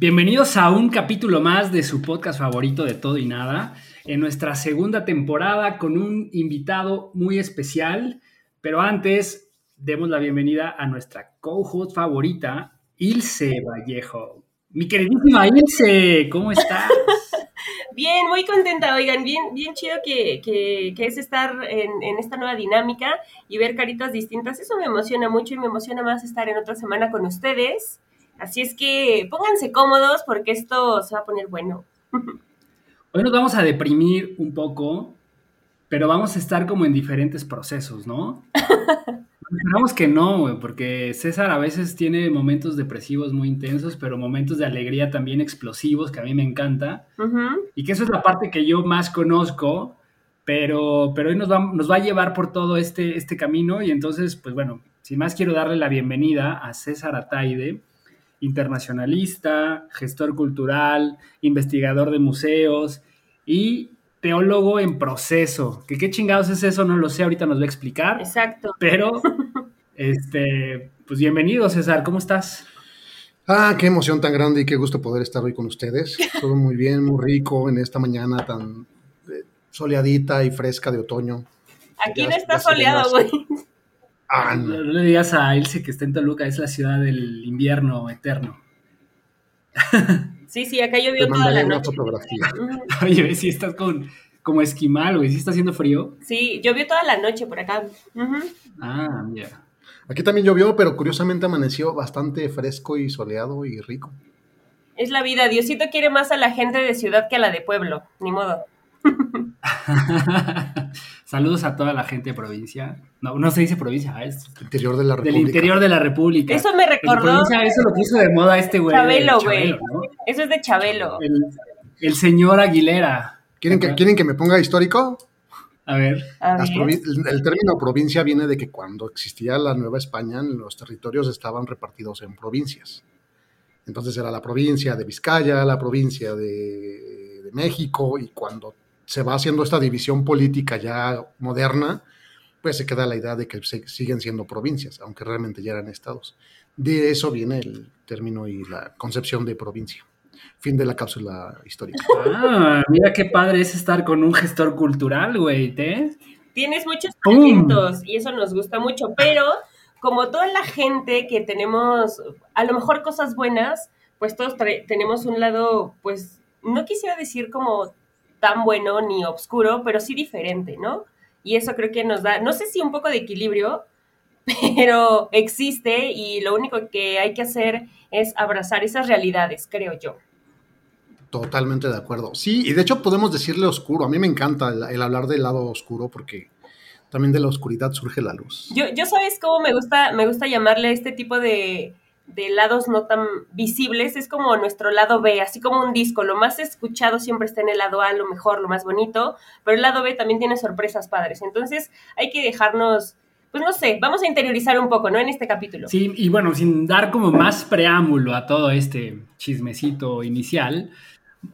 Bienvenidos a un capítulo más de su podcast favorito de todo y nada, en nuestra segunda temporada con un invitado muy especial, pero antes demos la bienvenida a nuestra co-host favorita, Ilse Vallejo. Mi queridísima Ilse, ¿cómo estás? Bien, muy contenta, oigan, bien, bien chido que, que, es estar en, en, esta nueva dinámica y ver caritas distintas. Eso me emociona mucho y me emociona más estar en otra semana con ustedes. Así es que pónganse cómodos porque esto se va a poner bueno. Hoy nos vamos a deprimir un poco, pero vamos a estar como en diferentes procesos, ¿no? Esperamos que no, porque César a veces tiene momentos depresivos muy intensos, pero momentos de alegría también explosivos, que a mí me encanta. Y que eso es la parte que yo más conozco, pero, pero hoy nos va, nos va a llevar por todo este, este camino. Y entonces, pues bueno, sin más quiero darle la bienvenida a César Ataide internacionalista, gestor cultural, investigador de museos y teólogo en proceso. Que qué chingados es eso, no lo sé, ahorita nos va a explicar. Exacto. Pero, este, pues bienvenido, César, ¿cómo estás? Ah, qué emoción tan grande y qué gusto poder estar hoy con ustedes. Todo muy bien, muy rico en esta mañana tan eh, soleadita y fresca de otoño. Aquí no está soleado, güey. Ah, no. le digas a Ilse que está en Toluca, es la ciudad del invierno eterno. Sí, sí, acá llovió toda la noche. Fotografía. Oye, si estás con, como esquimal, güey, si está haciendo frío. Sí, llovió toda la noche por acá. Ah, mira. Aquí también llovió, pero curiosamente amaneció bastante fresco y soleado y rico. Es la vida. Diosito quiere más a la gente de ciudad que a la de pueblo. Ni modo. Saludos a toda la gente de provincia. No, no se dice provincia, es interior de la República. Del interior de la República. Eso me recordó. eso lo puso de moda este güey. Chabelo, güey. Eso es de Chabelo. El, señor Aguilera. ¿Quieren que, ¿Quieren que me ponga histórico? A ver. el, término provincia viene de que cuando existía la Nueva España, los territorios estaban repartidos en provincias. Entonces era la provincia de Vizcaya, la provincia de, de México, y cuando se va haciendo esta división política ya moderna, pues se queda la idea de que siguen siendo provincias, aunque realmente ya eran estados. De eso viene el término y la concepción de provincia. Fin de la cápsula histórica. Ah, mira qué padre es estar con un gestor cultural, güey, ¿te? Tienes muchos talentos y eso nos gusta mucho, pero como toda la gente que tenemos, a lo mejor cosas buenas, pues todos tenemos un lado, pues, no quisiera decir como tan bueno ni oscuro, pero sí diferente, ¿no? Y eso creo que nos da, no sé si un poco de equilibrio, pero existe y lo único que hay que hacer es abrazar esas realidades, creo yo. Totalmente de acuerdo. Sí, y de hecho podemos decirle oscuro. A mí me encanta el, hablar del lado oscuro porque también de la oscuridad surge la luz. Yo, yo sabes cómo me gusta, me gusta llamarle este tipo de, de lados no tan visibles, es como nuestro lado B, así como un disco, lo más escuchado siempre está en el lado A, lo mejor, lo más bonito, pero el lado B también tiene sorpresas padres, entonces hay que dejarnos, pues no sé, vamos a interiorizar un poco, ¿no? En este capítulo. Sí, y bueno, sin dar como más preámbulo a todo este chismecito inicial,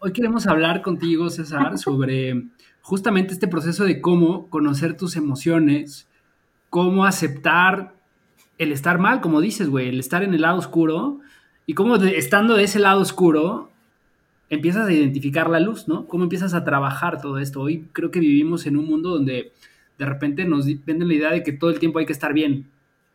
hoy queremos hablar contigo, César, sobre justamente este proceso de cómo conocer tus emociones, cómo aceptar el estar mal, como dices, güey, el estar en el lado oscuro y cómo estando de ese lado oscuro empiezas a identificar la luz, ¿no? Cómo empiezas a trabajar todo esto. Hoy creo que vivimos en un mundo donde de repente nos venden la idea de que todo el tiempo hay que estar bien,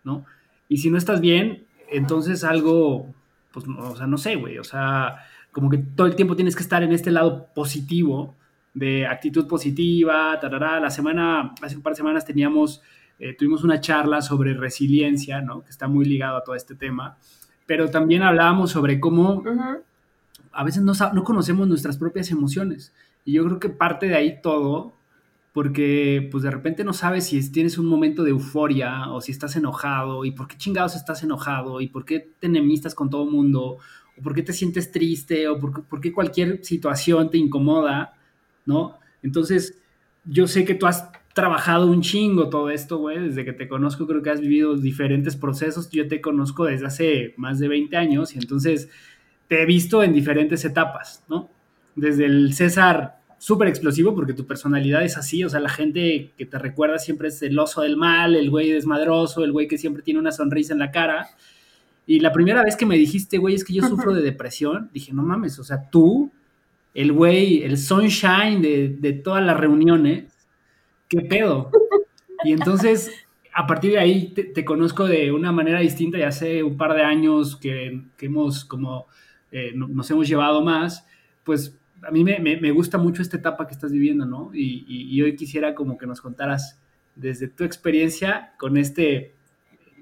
¿no? Y si no estás bien, entonces algo pues, o sea, no sé, güey, o sea, como que todo el tiempo tienes que estar en este lado positivo, de actitud positiva, tarará. La semana, hace un par de semanas teníamos, eh, tuvimos una charla sobre resiliencia, ¿no? Que está muy ligado a todo este tema, pero también hablábamos sobre cómo a veces no, no conocemos nuestras propias emociones. Y yo creo que parte de ahí todo, porque pues de repente no sabes si tienes un momento de euforia o si estás enojado y por qué chingados estás enojado y por qué te enemistas con todo el mundo o por qué te sientes triste o por, qué cualquier situación te incomoda, ¿no? Entonces, yo sé que tú has trabajado un chingo todo esto, güey, desde que te conozco creo que has vivido diferentes procesos, yo te conozco desde hace más de 20 años y entonces te he visto en diferentes etapas, ¿no? Desde el César súper explosivo porque tu personalidad es así, o sea, la gente que te recuerda siempre es el oso del mal, el güey desmadroso, el güey que siempre tiene una sonrisa en la cara. Y la primera vez que me dijiste, güey, es que yo sufro de depresión, dije, no mames, o sea, tú, el güey, el sunshine de, de todas las reuniones, ¿qué pedo? Y entonces, a partir de ahí, te, conozco de una manera distinta, ya hace un par de años que, que hemos como, eh, nos hemos llevado más, pues a mí me, gusta mucho esta etapa que estás viviendo, ¿no? Y, hoy quisiera como que nos contaras desde tu experiencia con este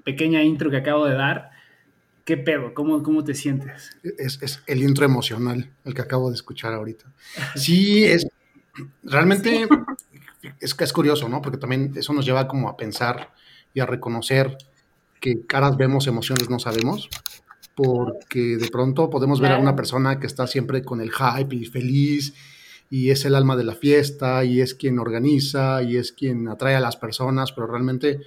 pequeña intro que acabo de dar, ¿qué pedo? ¿Cómo, cómo te sientes? Es, el intro emocional, el que acabo de escuchar ahorita. Sí, es realmente Es, es curioso, ¿no? Porque también eso nos lleva como a pensar y a reconocer que caras vemos, emociones no sabemos porque de pronto podemos ver a una persona que está siempre con el hype y feliz y es el alma de la fiesta y es quien organiza y es quien atrae a las personas, pero realmente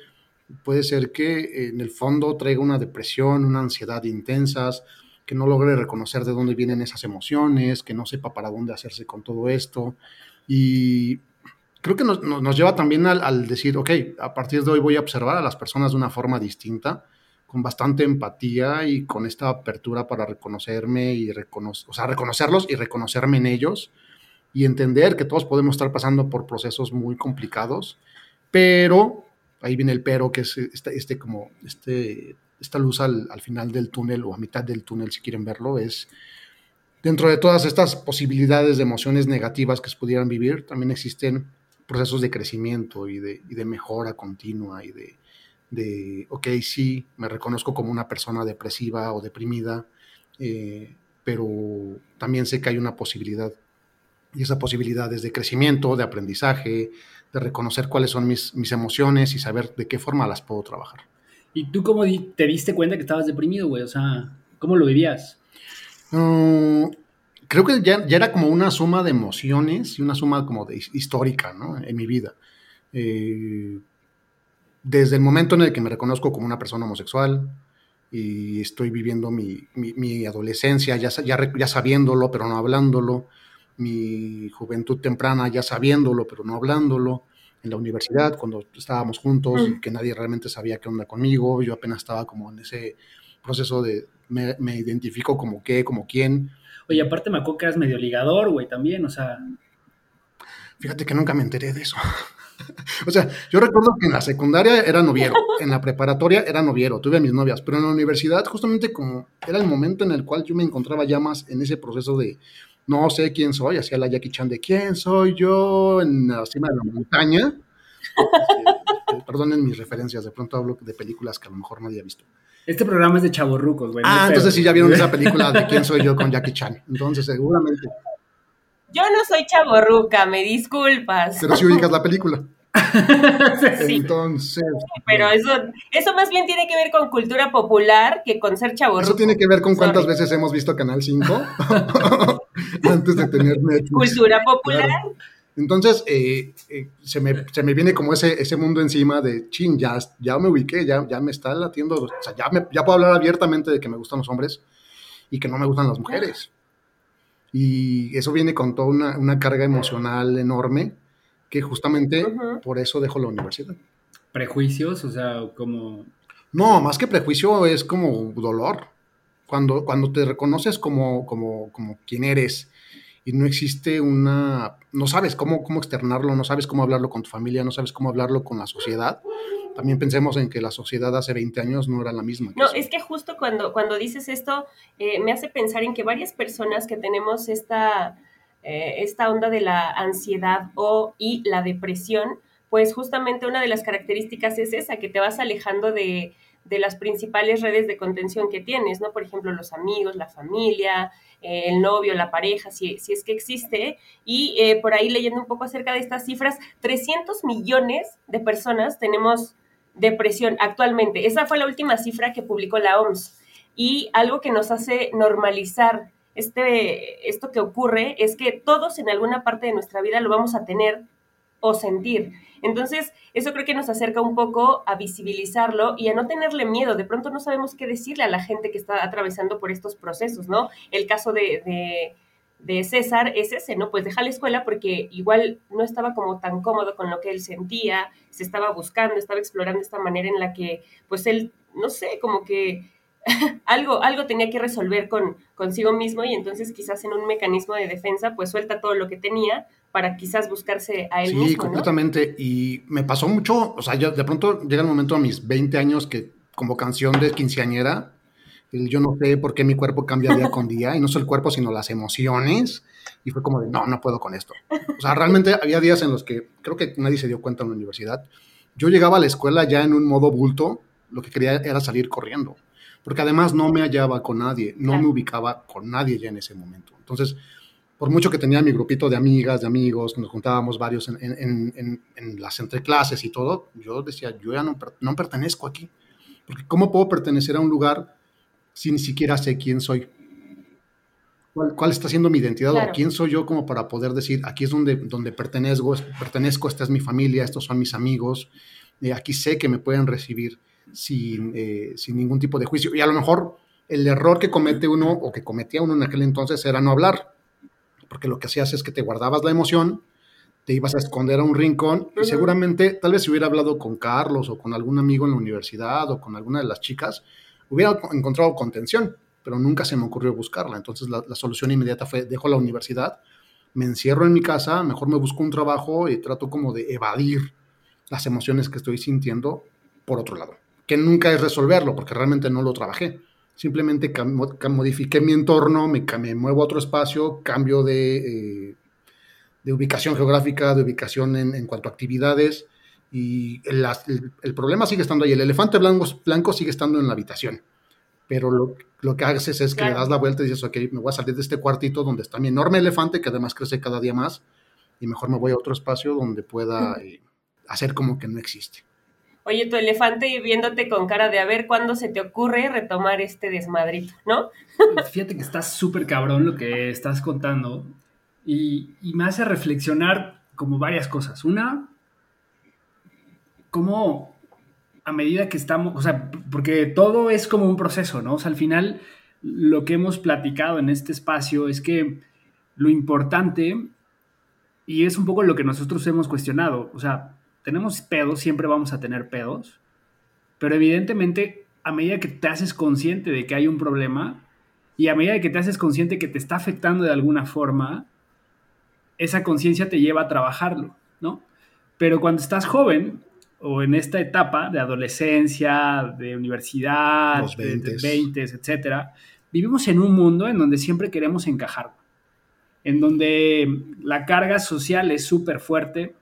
puede ser que en el fondo traiga una depresión, una ansiedad intensas, que no logre reconocer de dónde vienen esas emociones, que no sepa para dónde hacerse con todo esto. Y creo que nos, lleva también al, al, decir, ok, a partir de hoy voy a observar a las personas de una forma distinta con bastante empatía y con esta apertura para reconocerme y reconocer, o sea, reconocerlos y reconocerme en ellos y entender que todos podemos estar pasando por procesos muy complicados, pero ahí viene el pero que es este, este como este esta luz al, al, final del túnel o a mitad del túnel si quieren verlo es dentro de todas estas posibilidades de emociones negativas que se pudieran vivir también existen procesos de crecimiento y de, y de mejora continua y de, de, ok, sí, me reconozco como una persona depresiva o deprimida, eh, pero también sé que hay una posibilidad. Y esa posibilidad es de crecimiento, de aprendizaje, de reconocer cuáles son mis, mis emociones y saber de qué forma las puedo trabajar. ¿Y tú cómo te diste cuenta que estabas deprimido, güey? O sea, ¿cómo lo vivías? Mm, creo que ya, ya, era como una suma de emociones y una suma como de histórica, ¿no? En mi vida. Eh, desde el momento en el que me reconozco como una persona homosexual y estoy viviendo mi, mi, adolescencia ya, ya, ya, sabiéndolo, pero no hablándolo, mi juventud temprana ya sabiéndolo, pero no hablándolo, en la universidad, cuando estábamos juntos y que nadie realmente sabía qué onda conmigo, yo apenas estaba como en ese proceso de me, me identifico como qué, como quién. Oye, aparte me acuerdo que eras medio ligador, güey, también, o sea... Fíjate que nunca me enteré de eso. o sea, yo recuerdo que en la secundaria era noviero, en la preparatoria era noviero, tuve a mis novias, pero en la universidad justamente como era el momento en el cual yo me encontraba ya más en ese proceso de no sé quién soy, hacía la Jackie Chan de quién soy yo en la cima de la montaña. Este, perdonen mis referencias, de pronto hablo de películas que a lo mejor nadie ha visto. Este programa es de chavorrucos, güey. Ah, entonces sí ya vieron esa película de quién soy yo con Jackie Chan. Entonces seguramente yo no soy chaborruca, me disculpas. Pero si ubicas la película. Entonces. pero eso, eso más bien tiene que ver con cultura popular que con ser chaborruco. Eso tiene que ver con cuántas veces hemos visto Canal 5 antes de tener Netflix. Cultura popular. Entonces, eh, eh, se, me, se, me, viene como ese, ese mundo encima de, ching, ya, ya me ubiqué, ya, ya me está latiendo, o sea, ya, me, ya puedo hablar abiertamente de que me gustan los hombres y que no me gustan las mujeres. Y eso viene con toda una, carga emocional enorme que justamente por eso dejo la universidad. ¿Prejuicios? O sea, como... No, más que prejuicio es como dolor. Cuando, cuando te reconoces como, como, como quien eres y no existe una... No sabes cómo, cómo externarlo, no sabes cómo hablarlo con tu familia, no sabes cómo hablarlo con la sociedad, también pensemos en que la sociedad hace 20 años no era la misma. no, es que justo cuando, cuando dices esto, eh, me hace pensar en que varias personas que tenemos esta, eh, esta onda de la ansiedad o y la depresión, pues justamente una de las características es esa, que te vas alejando de, de las principales redes de contención que tienes, ¿no? Por ejemplo, los amigos, la familia, eh, el novio, la pareja, si, si es que existe. Y eh, por ahí leyendo un poco acerca de estas cifras, 300 millones de personas tenemos depresión actualmente. Esa fue la última cifra que publicó la OMS. Y algo que nos hace normalizar este, esto que ocurre es que todos en alguna parte de nuestra vida lo vamos a tener o sentir. Entonces, eso creo que nos acerca un poco a visibilizarlo y a no tenerle miedo. De pronto no sabemos qué decirle a la gente que está atravesando por estos procesos, ¿no? El caso de, de, César es ese, ¿no? Pues deja la escuela porque igual no estaba como tan cómodo con lo que él sentía, se estaba buscando, estaba explorando esta manera en la que, pues él, no sé, como que algo, algo tenía que resolver con, consigo mismo y entonces quizás en un mecanismo de defensa pues suelta todo lo que tenía para quizás buscarse a él mismo. Sí, completamente. Y me pasó mucho, o sea, yo de pronto llega el momento a mis 20 años que como canción de quinceañera, yo no sé por qué mi cuerpo cambia día con día, y no solo el cuerpo, sino las emociones, y fue como de, no, no puedo con esto. O sea, realmente había días en los que creo que nadie se dio cuenta en la universidad. Yo llegaba a la escuela ya en un modo bulto, lo que quería era salir corriendo, porque además no me hallaba con nadie, no me ubicaba con nadie ya en ese momento. Entonces, por mucho que tenía mi grupito de amigas, de amigos, nos juntábamos varios en, en, en, en las entreclases y todo, yo decía, yo ya no, no, pertenezco aquí. Porque ¿cómo puedo pertenecer a un lugar si ni siquiera sé quién soy? ¿Cuál, cuál está siendo mi identidad? ¿O quién soy yo como para poder decir, aquí es donde, donde pertenezco, pertenezco, esta es mi familia, estos son mis amigos, eh, aquí sé que me pueden recibir sin, eh, sin ningún tipo de juicio. Y a lo mejor el error que comete uno o que cometía uno en aquel entonces era no hablar porque lo que hacías es que te guardabas la emoción, te ibas a esconder a un rincón y seguramente, tal vez si hubiera hablado con Carlos o con algún amigo en la universidad o con alguna de las chicas, hubiera encontrado contención, pero nunca se me ocurrió buscarla. Entonces la, solución inmediata fue, dejo la universidad, me encierro en mi casa, mejor me busco un trabajo y trato como de evadir las emociones que estoy sintiendo por otro lado, que nunca es resolverlo, porque realmente no lo trabajé. Simplemente modifiqué mi entorno, me, me, muevo a otro espacio, cambio de, eh, de ubicación geográfica, de ubicación en, en cuanto a actividades, y el, el, problema sigue estando ahí. El elefante blanco, blanco sigue estando en la habitación, pero lo, lo que haces es que le das la vuelta y dices, ok, me voy a salir de este cuartito donde está mi enorme elefante, que además crece cada día más, y mejor me voy a otro espacio donde pueda eh, hacer como que no existe oye, tu elefante viéndote con cara de a ver cuándo se te ocurre retomar este desmadrito, ¿no? Fíjate que está súper cabrón lo que estás contando y, me hace reflexionar como varias cosas. Una, cómo a medida que estamos, o sea, porque todo es como un proceso, ¿no? O sea, al final lo que hemos platicado en este espacio es que lo importante, y es un poco lo que nosotros hemos cuestionado, o sea, tenemos pedos, siempre vamos a tener pedos, pero evidentemente a medida que te haces consciente de que hay un problema y a medida que te haces consciente que te está afectando de alguna forma, esa conciencia te lleva a trabajarlo, ¿no? Pero cuando estás joven o en esta etapa de adolescencia, de universidad, Los 20, de 20 etcétera, vivimos en un mundo en donde siempre queremos encajar, en donde la carga social es súper fuerte,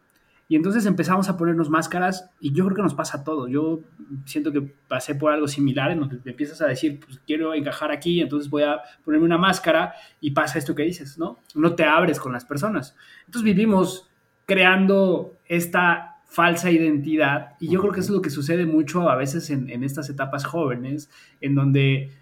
y entonces empezamos a ponernos máscaras y yo creo que nos pasa todo. Yo siento que pasé por algo similar en donde te empiezas a decir, pues quiero encajar aquí, entonces voy a ponerme una máscara y pasa esto que dices, ¿no? No te abres con las personas. Entonces vivimos creando esta falsa identidad y yo creo que eso es lo que sucede mucho a veces en, en estas etapas jóvenes, en donde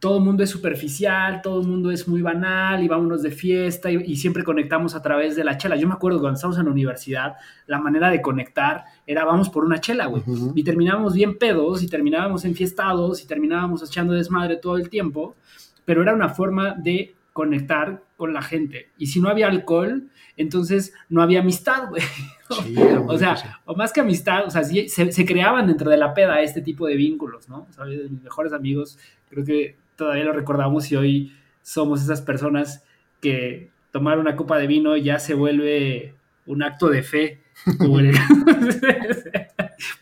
todo el mundo es superficial, todo el mundo es muy banal y vámonos de fiesta y, siempre conectamos a través de la chela. Yo me acuerdo cuando estábamos en la universidad, la manera de conectar era vamos por una chela, güey. Y terminábamos bien pedos y terminábamos enfiestados y terminábamos echando desmadre todo el tiempo, pero era una forma de conectar con la gente. Y si no había alcohol, entonces no había amistad, güey. o sea, o más que amistad, o sea, se, se, creaban dentro de la peda este tipo de vínculos, ¿no? O sea, mis mejores amigos, creo que todavía lo recordamos y hoy somos esas personas que tomar una copa de vino ya se vuelve un acto de fe.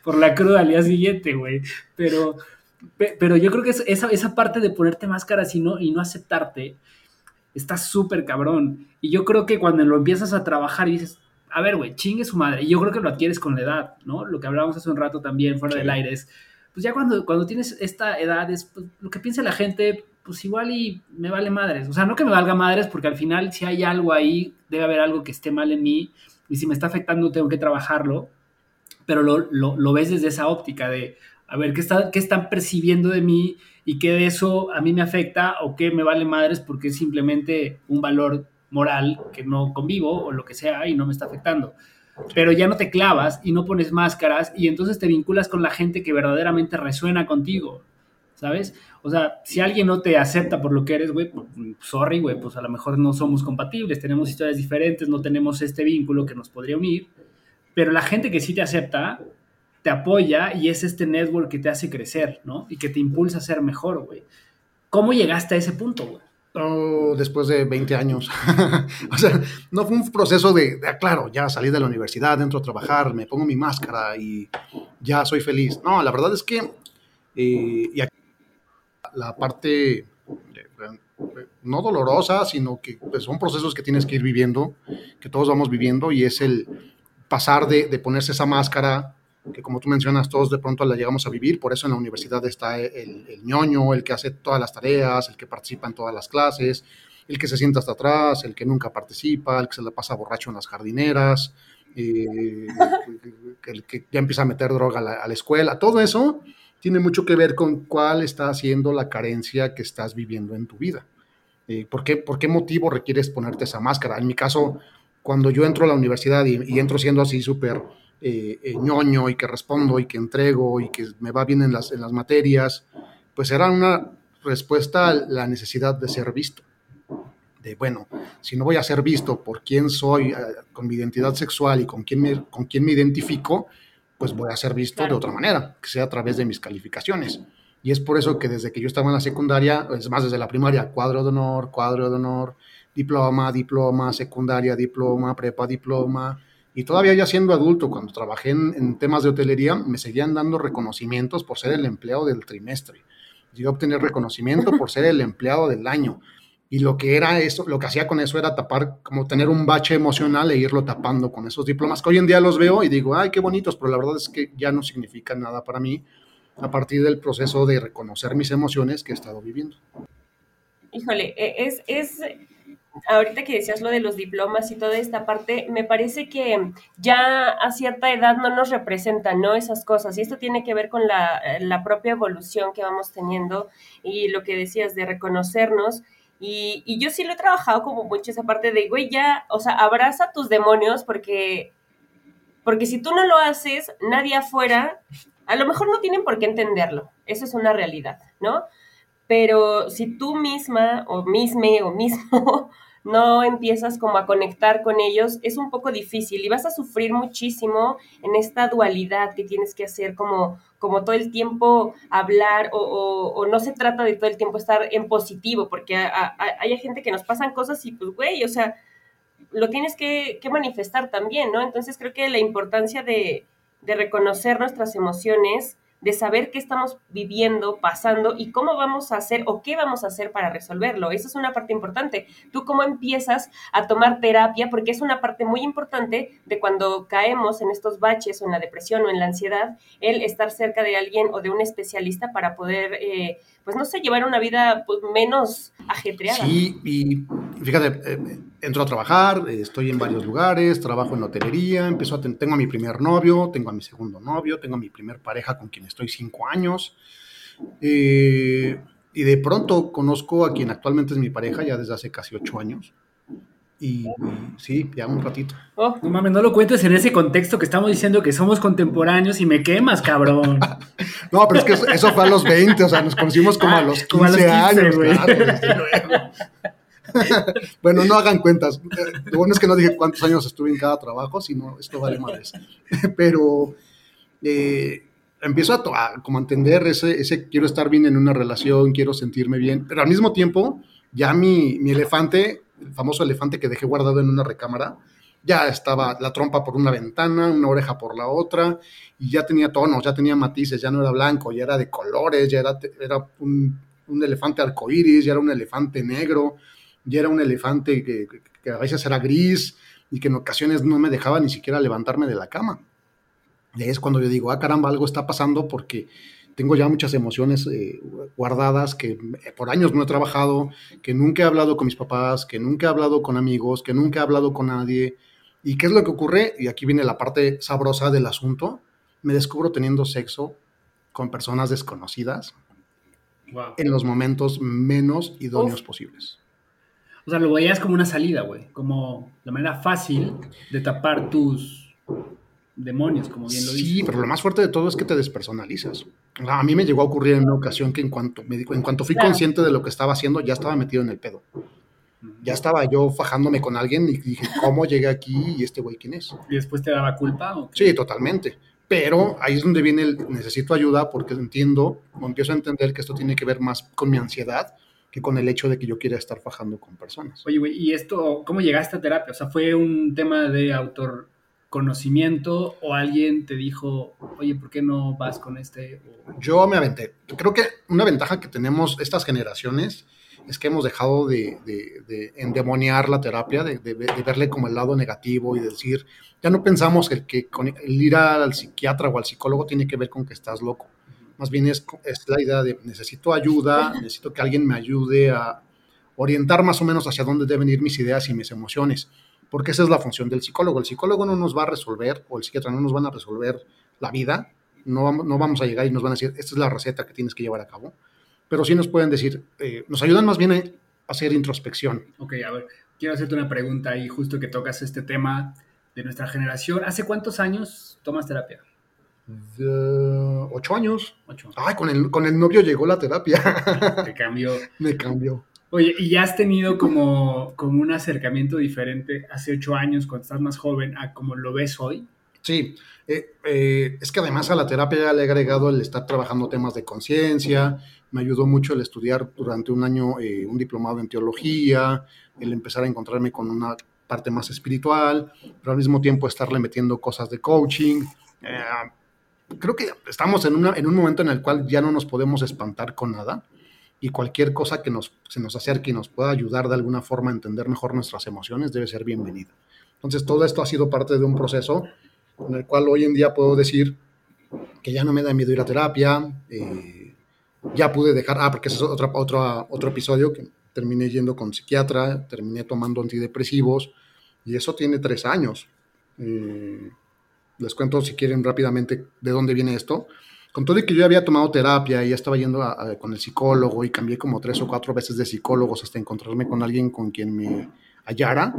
por la cruda al día siguiente, güey. Pero, pero yo creo que esa, esa parte de ponerte máscaras y no, y no aceptarte está súper cabrón. Y yo creo que cuando lo empiezas a trabajar y dices, a ver, güey, chingue su madre. Y yo creo que lo adquieres con la edad, ¿no? Lo que hablábamos hace un rato también fuera del aire es, pues ya cuando, cuando tienes esta edad es, pues, lo que piensa la gente, pues igual y me vale madres. O sea, no que me valga madres, porque al final si hay algo ahí, debe haber algo que esté mal en mí y si me está afectando tengo que trabajarlo, pero lo, lo, ves desde esa óptica de, a ver, ¿qué, está, ¿qué están percibiendo de mí y qué de eso a mí me afecta o qué me vale madres porque es simplemente un valor moral que no convivo o lo que sea y no me está afectando? Pero ya no te clavas y no pones máscaras y entonces te vinculas con la gente que verdaderamente resuena contigo. ¿sabes? O sea, si alguien no te acepta por lo que eres, güey, pues, sorry, güey, pues a lo mejor no somos compatibles, tenemos historias diferentes, no tenemos este vínculo que nos podría unir, pero la gente que sí te acepta, te apoya y es este network que te hace crecer, ¿no? Y que te impulsa a ser mejor, güey. ¿Cómo llegaste a ese punto, güey? Oh, después de 20 años. o sea, no fue un proceso de, de, ah, claro, ya salí de la universidad, entro a trabajar, me pongo mi máscara y ya soy feliz. No, la verdad es que, eh, y aquí la parte no dolorosa, sino que pues, son procesos que tienes que ir viviendo, que todos vamos viviendo, y es el pasar de, ponerse esa máscara, que como tú mencionas, todos de pronto la llegamos a vivir, por eso en la universidad está el, el ñoño, el que hace todas las tareas, el que participa en todas las clases, el que se sienta hasta atrás, el que nunca participa, el que se le pasa borracho en las jardineras, eh, el que ya empieza a meter droga a la escuela, todo eso tiene mucho que ver con cuál está siendo la carencia que estás viviendo en tu vida. Eh, ¿por, qué, ¿Por qué motivo requieres ponerte esa máscara? En mi caso, cuando yo entro a la universidad y, entro siendo así súper eh, eh, ñoño y que respondo y que entrego y que me va bien en las, en las materias, pues era una respuesta a la necesidad de ser visto. De, bueno, si no voy a ser visto por quién soy, con mi identidad sexual y con quién me, con quién me identifico, pues voy a ser visto de otra manera, que sea a través de mis calificaciones. Y es por eso que desde que yo estaba en la secundaria, es más, desde la primaria, cuadro de honor, cuadro de honor, diploma, diploma, secundaria, diploma, prepa, diploma. Y todavía ya siendo adulto, cuando trabajé en, temas de hotelería, me seguían dando reconocimientos por ser el empleado del trimestre. Llegué obtener reconocimiento por ser el empleado del año y lo que era eso, lo que hacía con eso era tapar, como tener un bache emocional e irlo tapando con esos diplomas que hoy en día los veo y digo, ay, qué bonitos, pero la verdad es que ya no significan nada para mí a partir del proceso de reconocer mis emociones que he estado viviendo. Híjole, e, es, es, ahorita que decías lo de los diplomas y toda esta parte, me parece que ya a cierta edad no nos representan, ¿no? Esas cosas. Y esto tiene que ver con la, la propia evolución que vamos teniendo y lo que decías de reconocernos y, yo sí lo he trabajado como mucho esa parte de, güey, ya, o sea, abraza tus demonios porque, porque si tú no lo haces, nadie afuera, a lo mejor no tienen por qué entenderlo, eso es una realidad, ¿no? Pero si tú misma o misme o mismo no empiezas como a conectar con ellos, es un poco difícil y vas a sufrir muchísimo en esta dualidad que tienes que hacer como, como todo el tiempo hablar o, no se trata de todo el tiempo estar en positivo, porque hay gente que nos pasan cosas y pues, güey, o sea, lo tienes que, manifestar también, ¿no? Entonces creo que la importancia de, de reconocer nuestras emociones, de saber qué estamos viviendo, pasando y cómo vamos a hacer o qué vamos a hacer para resolverlo. Esa es una parte importante. Tú cómo empiezas a tomar terapia, porque es una parte muy importante de cuando caemos en estos baches o en la depresión o en la ansiedad, el estar cerca de alguien o de un especialista para poder, eh, pues no sé, llevar una vida pues, menos ajetreada. Sí, y fíjate, eh, entro a trabajar, estoy en varios lugares, trabajo en hotelería, empiezo a tengo a mi primer novio, tengo a mi segundo novio, tengo a mi primer pareja con quien estoy cinco años. Eh, y de pronto conozco a quien actualmente es mi pareja ya desde hace casi ocho años. Y, sí, ya un ratito. Oh, no mames, no lo cuentes en ese contexto que estamos diciendo que somos contemporáneos y me quemas, cabrón. no, pero es que eso, fue a los 20, o sea, nos conocimos como a los 15, años, bueno, no hagan cuentas. Lo bueno es que no dije cuántos años estuve en cada trabajo, sino esto vale más. Pero eh, empiezo a, como entender ese, quiero estar bien en una relación, quiero sentirme bien, pero al mismo tiempo ya mi, elefante, el famoso elefante que dejé guardado en una recámara, ya estaba la trompa por una ventana, una oreja por la otra, y ya tenía tonos, ya tenía matices, ya no era blanco, ya era de colores, ya era, era un, un elefante arcoíris, ya era un elefante negro, ya era un elefante que, que, a veces era gris y que en ocasiones no me dejaba ni siquiera levantarme de la cama. Y ahí es cuando yo digo, ah, caramba, algo está pasando porque tengo ya muchas emociones eh, guardadas que por años no he trabajado, que nunca he hablado con mis papás, que nunca he hablado con amigos, que nunca he hablado con nadie. ¿Y qué es lo que ocurre? Y aquí viene la parte sabrosa del asunto. Me descubro teniendo sexo con personas desconocidas en los momentos menos idóneos posibles. O sea, lo veías como una salida, güey, como la manera fácil de tapar tus demonios, como bien lo dices. Sí, pero lo más fuerte de todo es que te despersonalizas. A mí me llegó a ocurrir en una ocasión que en cuanto, me, en cuanto fui consciente de lo que estaba haciendo, ya estaba metido en el pedo. Ya estaba yo fajándome con alguien y dije, ¿cómo llegué aquí y este güey quién es? ¿Y después te daba culpa? ¿o Sí, totalmente. Pero ahí es donde viene el necesito ayuda porque entiendo, o empiezo a entender que esto tiene que ver más con mi ansiedad que con el hecho de que yo quiera estar fajando con personas. Oye, güey, ¿y esto, cómo llegaste a terapia? O sea, ¿fue un tema de autor conocimiento o alguien te dijo, oye, ¿por qué no vas con este? Yo me aventé. Creo que una ventaja que tenemos estas generaciones es que hemos dejado de, endemoniar la terapia, de, verle como el lado negativo y decir, ya no pensamos que, que con el ir al psiquiatra o al psicólogo tiene que ver con que estás loco. Más bien es, es la idea de necesito ayuda, necesito que alguien me ayude a orientar más o menos hacia dónde deben ir mis ideas y mis emociones porque esa es la función del psicólogo. El psicólogo no nos va a resolver, o el psiquiatra no nos van a resolver la vida, no, no vamos a llegar y nos van a decir, esta es la receta que tienes que llevar a cabo, pero sí nos pueden decir, eh, nos ayudan más bien a hacer introspección. Ok, a ver, quiero hacerte una pregunta ahí, justo que tocas este tema de nuestra generación. ¿Hace cuántos años tomas terapia? Ocho años. Ocho. Ay, con el, con el novio llegó la terapia. Te cambió. Me cambió. Oye, ¿y ya has tenido como, como un acercamiento diferente hace ocho años, cuando estás más joven, a como lo ves hoy? Sí, eh, eh, es que además a la terapia ya le he agregado el estar trabajando temas de conciencia, me ayudó mucho el estudiar durante un año eh, un diplomado en teología, el empezar a encontrarme con una parte más espiritual, pero al mismo tiempo estarle metiendo cosas de coaching. Creo que estamos en, una, en un momento en el cual ya no nos podemos espantar con nada y cualquier cosa que nos, se nos acerque y nos pueda ayudar de alguna forma a entender mejor nuestras emociones debe ser bienvenida. Entonces, todo esto ha sido parte de un proceso en el cual hoy en día puedo decir que ya no me da miedo ir a terapia, eh, ya pude dejar, ah, porque ese es otro, otro, otro episodio que terminé yendo con psiquiatra, terminé tomando antidepresivos y eso tiene tres años. Eh, les cuento si quieren rápidamente de dónde viene esto con todo y que yo había tomado terapia y ya estaba yendo con el psicólogo y cambié como tres o cuatro veces de psicólogos hasta encontrarme con alguien con quien me hallara,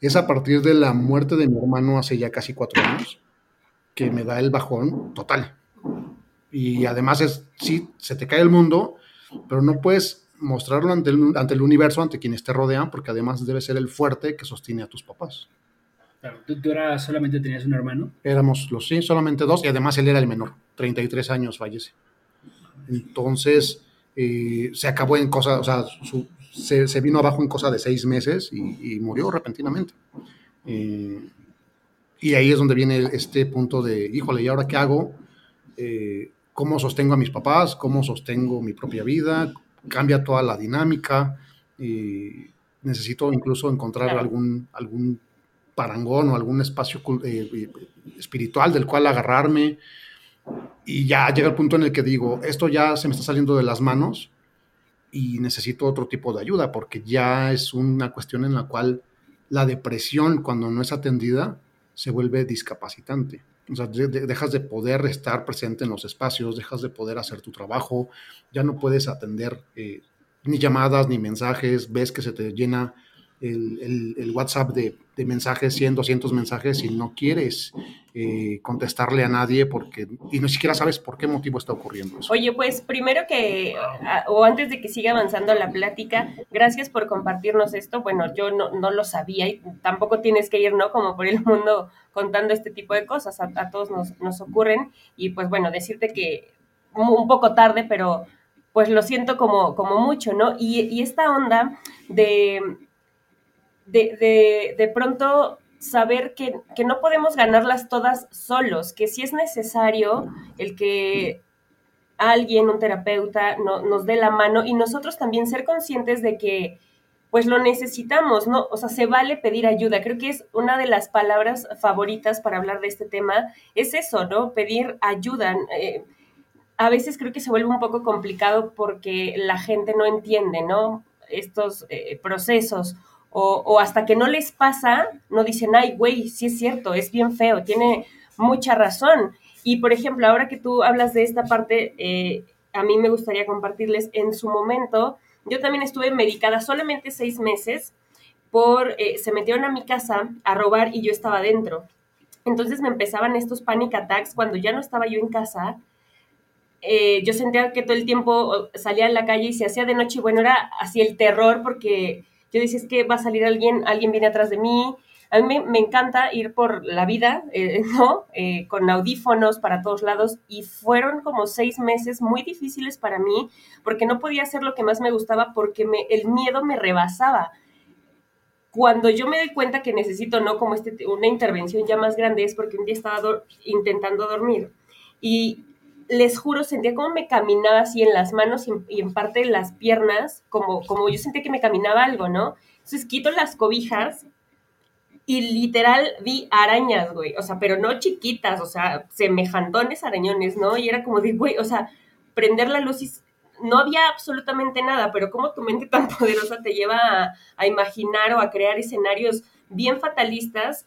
es a partir de la muerte de mi hermano hace ya casi cuatro años que me da el bajón total. Y además es, sí, se te cae el mundo, pero no puedes mostrarlo ante el, ante el universo, ante quienes te rodean, porque además debe ser el fuerte que sostiene a tus papás. Claro, ¿tú, solamente tenías un hermano? Éramos los sí, solamente dos, y además él era el menor, 33 años fallece. Entonces, eh, se acabó en cosa, o sea, se, vino abajo en cosa de seis meses y, murió repentinamente. Eh, y ahí es donde viene este punto de, híjole, ¿y ahora qué hago? Eh, ¿Cómo sostengo a mis papás? ¿Cómo sostengo mi propia vida? Cambia toda la dinámica. necesito incluso encontrar algún, algún parangón o algún espacio eh, eh, espiritual del cual agarrarme. Y ya llega el punto en el que digo, esto ya se me está saliendo de las manos y necesito otro tipo de ayuda, porque ya es una cuestión en la cual la depresión, cuando no es atendida, se vuelve discapacitante. O sea, dejas de poder estar presente en los espacios, dejas de poder hacer tu trabajo, ya no puedes atender eh, ni llamadas ni mensajes, ves que se te llena el, WhatsApp de, mensajes, 100, 200 mensajes y no quieres eh, contestarle a nadie porque y ni siquiera sabes por qué motivo está ocurriendo eso. Oye, pues primero que, o antes de que siga avanzando la plática, gracias por compartirnos esto. Bueno, yo no, no lo sabía y tampoco tienes que ir, ¿no? Como por el mundo contando este tipo de cosas, a, todos nos, nos ocurren y pues bueno, decirte que un poco tarde, pero pues lo siento como, como mucho, ¿no? Y, y esta onda de de, de, de pronto saber que, que, no podemos ganarlas todas solos, que si es necesario el que alguien, un terapeuta, no, nos dé la mano y nosotros también ser conscientes de que pues lo necesitamos, ¿no? O sea, se vale pedir ayuda. Creo que es una de las palabras favoritas para hablar de este tema, es eso, ¿no? Pedir ayuda. Eh, a veces creo que se vuelve un poco complicado porque la gente no entiende, ¿no? Estos eh, procesos. O, hasta que no les pasa, no dicen, ay, güey, sí es cierto, es bien feo, tiene mucha razón. Y por ejemplo, ahora que tú hablas de esta parte, eh, a mí me gustaría compartirles en su momento, yo también estuve medicada solamente seis meses por, eh, se metieron a mi casa a robar y yo estaba dentro. Entonces me empezaban estos panic attacks cuando ya no estaba yo en casa. Eh, yo sentía que todo el tiempo salía a la calle y se hacía de noche y bueno, era así el terror porque yo decía, es que va a salir alguien, alguien viene atrás de mí, a mí me, encanta ir por la vida, eh, ¿no? Eh, con audífonos para todos lados y fueron como seis meses muy difíciles para mí porque no podía hacer lo que más me gustaba porque el miedo me rebasaba. Cuando yo me doy cuenta que necesito, ¿no? Como este, una intervención ya más grande es porque un día estaba intentando dormir y les juro, sentía como me caminaba así en las manos y, en parte en las piernas, como, como yo sentía que me caminaba algo, ¿no? Entonces quito las cobijas y literal vi arañas, güey, o sea, pero no chiquitas, o sea, semejantones arañones, ¿no? Y era como de, güey, o sea, prender la luz y no había absolutamente nada, pero como tu mente tan poderosa te lleva a, imaginar o a crear escenarios bien fatalistas,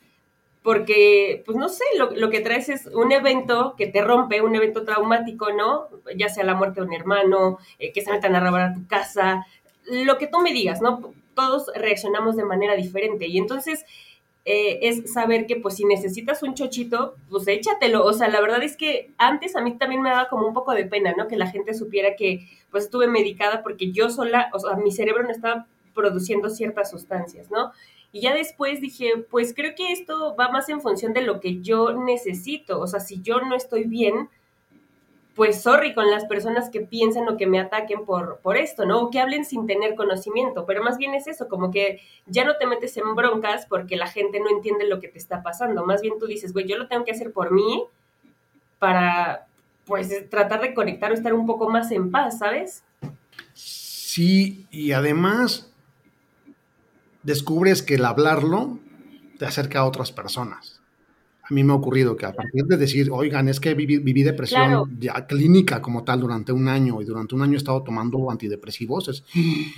porque, pues no sé, lo, que traes es un evento que te rompe, un evento traumático, ¿no? Ya sea la muerte de un hermano, eh, que se metan a robar a tu casa, lo que tú me digas, ¿no? Todos reaccionamos de manera diferente. Y entonces, eh, es saber que pues si necesitas un chochito, pues échatelo. O sea, la verdad es que antes a mí también me daba como un poco de pena, ¿no? Que la gente supiera que pues estuve medicada porque yo sola, o sea, mi cerebro no estaba produciendo ciertas sustancias, ¿no? Y ya después dije, pues creo que esto va más en función de lo que yo necesito. O sea, si yo no estoy bien, pues sorry con las personas que piensen o que me ataquen por, por esto, ¿no? O que hablen sin tener conocimiento, pero más bien es eso, como que ya no te metes en broncas porque la gente no entiende lo que te está pasando, más bien tú dices, güey, yo lo tengo que hacer por mí para, pues, tratar de conectar o estar un poco más en paz, ¿sabes? Sí, y además descubres que el hablarlo te acerca a otras personas a mí me ha ocurrido que a partir de decir, oigan, es que viví, depresión ya clínica como tal durante un año y durante un año he estado tomando antidepresivos, es,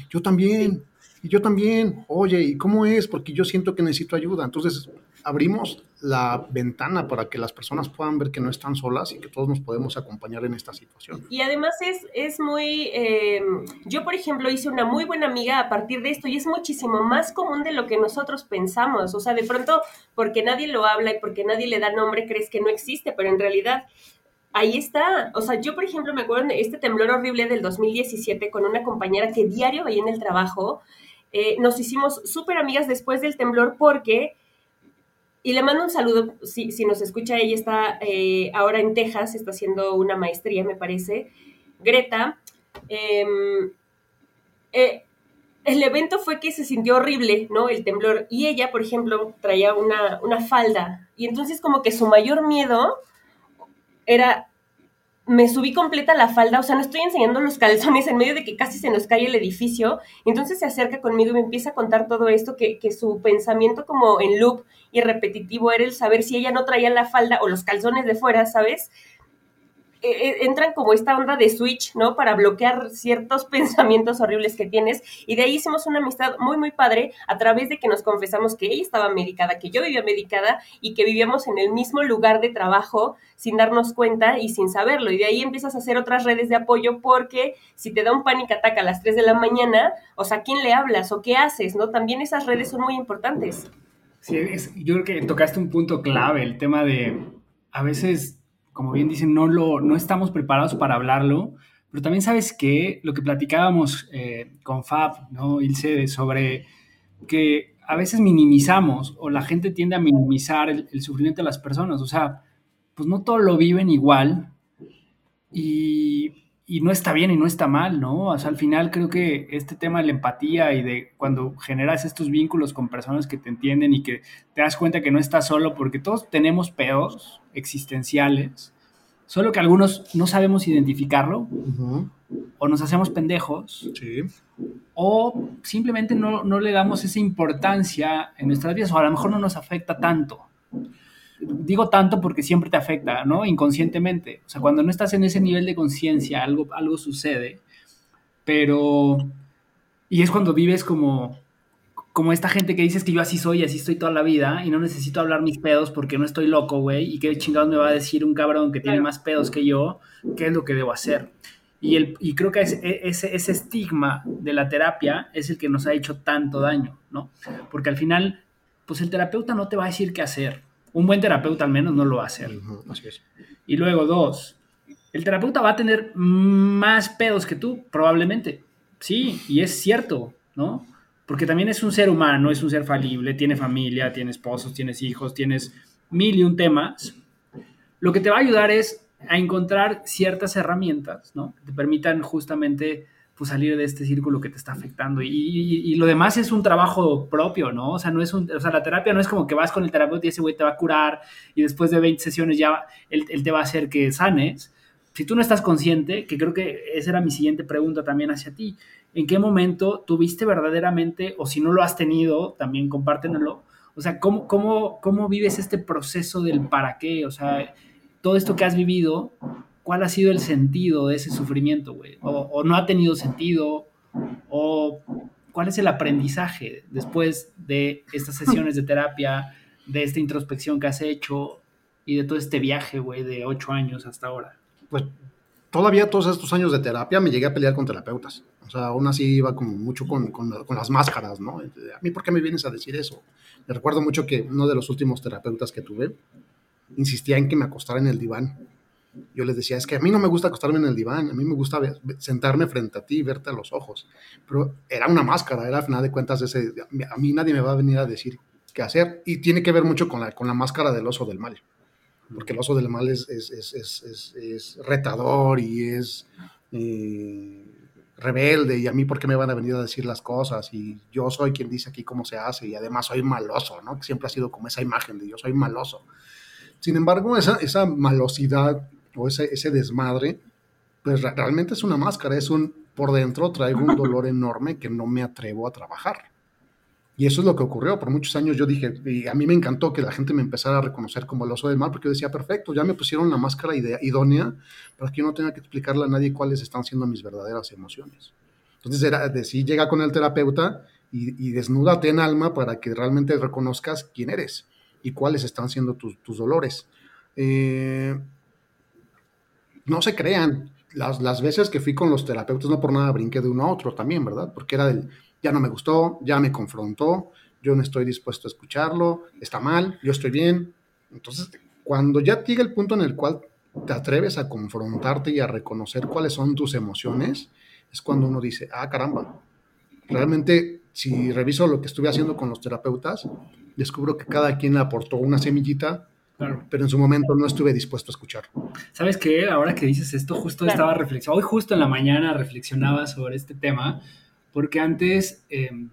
yo también, y yo también, oye, ¿y cómo es? Porque yo siento que necesito ayuda. Entonces, abrimos la ventana para que las personas puedan ver que no están solas y que todos nos podemos acompañar en esta situación. Y además es, es muy, eh, yo por ejemplo hice una muy buena amiga a partir de esto y es muchísimo más común de lo que nosotros pensamos. O sea, de pronto, porque nadie lo habla y porque nadie le da nombre, crees que no existe, pero en realidad ahí está. O sea, yo, por ejemplo, me acuerdo de este temblor horrible del 2017 con una compañera que diario veía en el trabajo eh, nos hicimos súper amigas después del temblor porque, y le mando un saludo, si, si nos escucha, ella está eh, ahora en Texas, está haciendo una maestría, me parece, Greta. Em, eh, el evento fue que se sintió horrible, ¿no? El temblor. Y ella, por ejemplo, traía una, una falda. Y entonces como que su mayor miedo era me subí completa la falda, o sea, no estoy enseñando los calzones en medio de que casi se nos cae el edificio. Entonces se acerca conmigo y me empieza a contar todo esto, que, que, su pensamiento como en loop y repetitivo era el saber si ella no traía la falda o los calzones de fuera, ¿sabes? E, e, entran como esta onda de switch, ¿no? Para bloquear ciertos pensamientos horribles que tienes. Y de ahí hicimos una amistad muy, muy padre a través de que nos confesamos que ella estaba medicada, que yo vivía medicada y que vivíamos en el mismo lugar de trabajo sin darnos cuenta y sin saberlo. Y de ahí empiezas a hacer otras redes de apoyo porque si te da un pánico ataque a las 3 de la mañana, o sea, ¿a quién le hablas o qué haces? ¿No? También esas redes son muy importantes. Yo creo que tocaste un punto clave, el tema de a veces como bien dicen, no, lo, no estamos preparados para hablarlo, pero también sabes que lo que platicábamos eh, con Fab, ¿no? Ilse, sobre que a veces minimizamos o la gente tiende a minimizar el, sufrimiento de las personas, o sea, pues no todo lo viven igual y, y no está bien y no está mal, ¿no? O sea, al final creo que este tema de la empatía y de cuando generas estos vínculos con personas que te entienden y que te das cuenta que no estás solo, porque todos tenemos pedos existenciales, solo que algunos no sabemos identificarlo, o nos hacemos pendejos, o simplemente no, no le damos esa importancia en nuestras vidas, o a lo mejor no nos afecta tanto digo tanto porque siempre te afecta, ¿no? Inconscientemente. O sea, cuando no estás en ese nivel de conciencia, algo, algo sucede. Pero. Y es cuando vives como. Como esta gente que dices que yo así soy, así estoy toda la vida y no necesito hablar mis pedos porque no estoy loco, güey. Y qué chingados me va a decir un cabrón que tiene más pedos que yo, qué es lo que debo hacer. Y, el, y creo que ese, ese, ese estigma de la terapia es el que nos ha hecho tanto daño, ¿no? Porque al final, pues el terapeuta no te va a decir qué hacer un buen terapeuta al menos no lo va a hacer. Y luego, dos, el terapeuta va a tener más pedos que tú, probablemente. Sí, y es cierto, ¿no? Porque también es un ser humano, es un ser falible, tiene familia, tiene esposos, tienes hijos, tienes mil y un temas. Lo que te va a ayudar es a encontrar ciertas herramientas, ¿no? Que te permitan justamente pues salir de este círculo que te está afectando. Y, lo demás es un trabajo propio, ¿no? O sea, no es un, o sea, la terapia no es como que vas con el terapeuta y ese güey te va a curar y después de 20 sesiones ya él, te va a hacer que sanes. Si tú no estás consciente, que creo que esa era mi siguiente pregunta también hacia ti, ¿en qué momento tuviste verdaderamente, o si no lo has tenido, también compártenlo, o sea, ¿cómo, cómo, cómo vives este proceso del para qué? O sea, todo esto que has vivido, cuál ha sido el sentido de ese sufrimiento, güey. O, no ha tenido sentido, o cuál es el aprendizaje después de estas sesiones de terapia, de esta introspección que has hecho y de todo este viaje, güey, de ocho años hasta ahora. Pues todavía todos estos años de terapia me llegué a pelear con terapeutas. O sea, aún así iba como mucho con, con, las máscaras, ¿no? A mí, ¿por qué me vienes a decir eso? Me recuerdo mucho que uno de los últimos terapeutas que tuve insistía en que me acostara en el diván yo les decía, es que a mí no me gusta acostarme en el diván, a mí me gusta sentarme frente a ti y verte a los ojos. Pero era una máscara, era a final de cuentas ese, a mí nadie me va a venir a decir qué hacer. Y tiene que ver mucho con la, con la máscara del oso del mal. Porque el oso del mal es, es, es, es retador y es eh, rebelde. Y a mí, ¿por qué me van a venir a decir las cosas? Y yo soy quien dice aquí cómo se hace. Y además soy maloso, ¿no? Siempre ha sido como esa imagen de yo soy maloso. Sin embargo, esa, esa malosidad o ese, ese desmadre, pues realmente es una máscara, es un, por dentro traigo un dolor enorme que no me atrevo a trabajar. Y eso es lo que ocurrió. Por muchos años yo dije, y a mí me encantó que la gente me empezara a reconocer como el oso del mal, porque yo decía, perfecto, ya me pusieron la máscara idónea para que yo no tenga que explicarle a nadie cuáles están siendo mis verdaderas emociones. Entonces era de si llega con el terapeuta y, y, desnúdate en alma para que realmente reconozcas quién eres y cuáles están siendo tus, tus dolores. Eh, no se crean. Las, las veces que fui con los terapeutas, no por nada brinqué de uno a otro también, ¿verdad? Porque era del, ya no me gustó, ya me confrontó, yo no estoy dispuesto a escucharlo, está mal, yo estoy bien. Entonces, cuando ya llega el punto en el cual te atreves a confrontarte y a reconocer cuáles son tus emociones, es cuando uno dice, ah, caramba, realmente si reviso lo que estuve haciendo con los terapeutas, descubro que cada quien aportó una semillita pero en su momento no estuve dispuesto a escuchar. ¿Sabes qué? Ahora que dices esto, justo estaba reflexionando, hoy justo en la mañana reflexionaba sobre este tema, porque antes, em,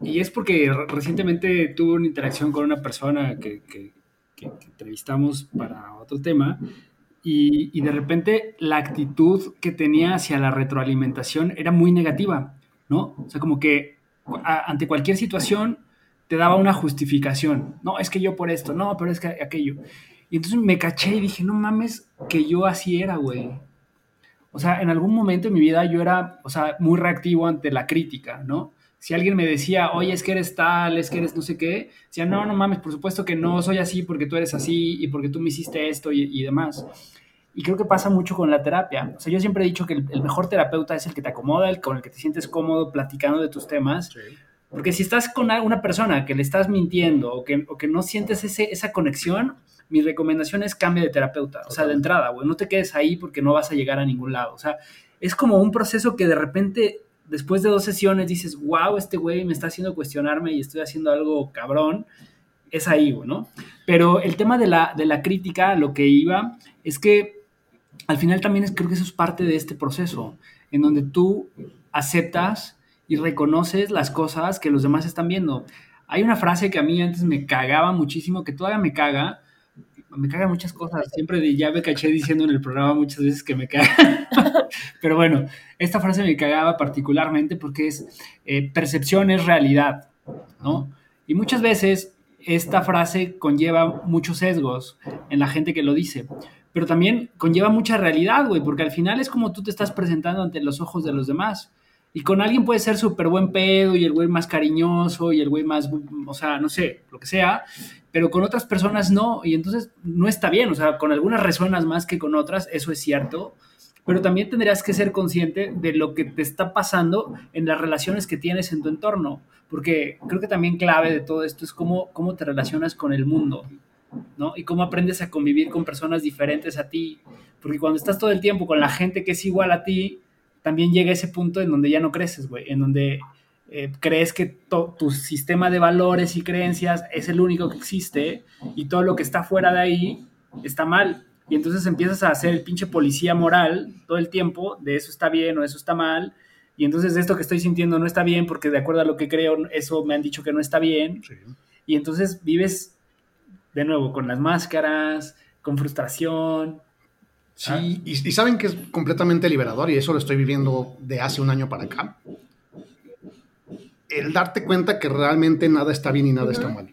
y es porque recientemente tuve una interacción con una persona que, que, entrevistamos para otro tema, y, y, de repente la actitud que tenía hacia la retroalimentación era muy negativa, ¿no? O sea, como que ante cualquier situación te daba una justificación. No, es que yo por esto, no, pero es que aquello. Y entonces me caché y dije, no mames, que yo así era, güey. O sea, en algún momento en mi vida yo era, o sea, muy reactivo ante la crítica, ¿no? Si alguien me decía, oye, es que eres tal, es que eres no sé qué, decía, no, no mames, por supuesto que no, soy así porque tú eres así y porque tú me hiciste esto y, demás. Y creo que pasa mucho con la terapia. O sea, yo siempre he dicho que el, mejor terapeuta es el que te acomoda, el con el que te sientes cómodo platicando de tus temas. Sí porque si estás con una persona que le estás mintiendo o que, que no sientes ese, esa conexión, mi recomendación es cambie de terapeuta. O sea, de entrada, güey, no te quedes ahí porque no vas a llegar a ningún lado. O sea, es como un proceso que de repente, después de dos sesiones, dices, wow, este güey me está haciendo cuestionarme y estoy haciendo algo cabrón. Es ahí, güey, ¿no? Pero el tema de la, de la crítica, lo que iba, es que al final también creo que eso es parte de este proceso, en donde tú aceptas y reconoces las cosas que los demás están viendo. Hay una frase que a mí antes me cagaba muchísimo, que todavía me caga, me cagan muchas cosas. Siempre ya me caché diciendo en el programa muchas veces que me caga. Pero bueno, esta frase me cagaba particularmente porque es eh, percepción es realidad, ¿no? Y muchas veces esta frase conlleva muchos sesgos en la gente que lo dice. Pero también conlleva mucha realidad, güey, porque al final es como tú te estás presentando ante los ojos de los demás. Y con alguien puede ser súper buen pedo y el güey más cariñoso y el güey más, o sea, no sé, lo que sea, pero con otras personas no, y entonces no está bien, o sea, con algunas resuenas más que con otras, eso es cierto, pero también tendrías que ser consciente de lo que te está pasando en las relaciones que tienes en tu entorno, porque creo que también clave de todo esto es cómo, cómo te relacionas con el mundo, ¿no? Y cómo aprendes a convivir con personas diferentes a ti, porque cuando estás todo el tiempo con la gente que es igual a ti, también llega ese punto en donde ya no creces, güey, en donde eh, crees que tu sistema de valores y creencias es el único que existe y todo lo que está fuera de ahí está mal. Y entonces empiezas a hacer el pinche policía moral todo el tiempo de eso está bien o eso está mal. Y entonces esto que estoy sintiendo no está bien porque de acuerdo a lo que creo, eso me han dicho que no está bien. Y entonces vives de nuevo con las máscaras, con frustración, Sí, ah. y, saben que es completamente liberador y eso lo estoy viviendo de hace un año para acá. El darte cuenta que realmente nada está bien y nada está mal.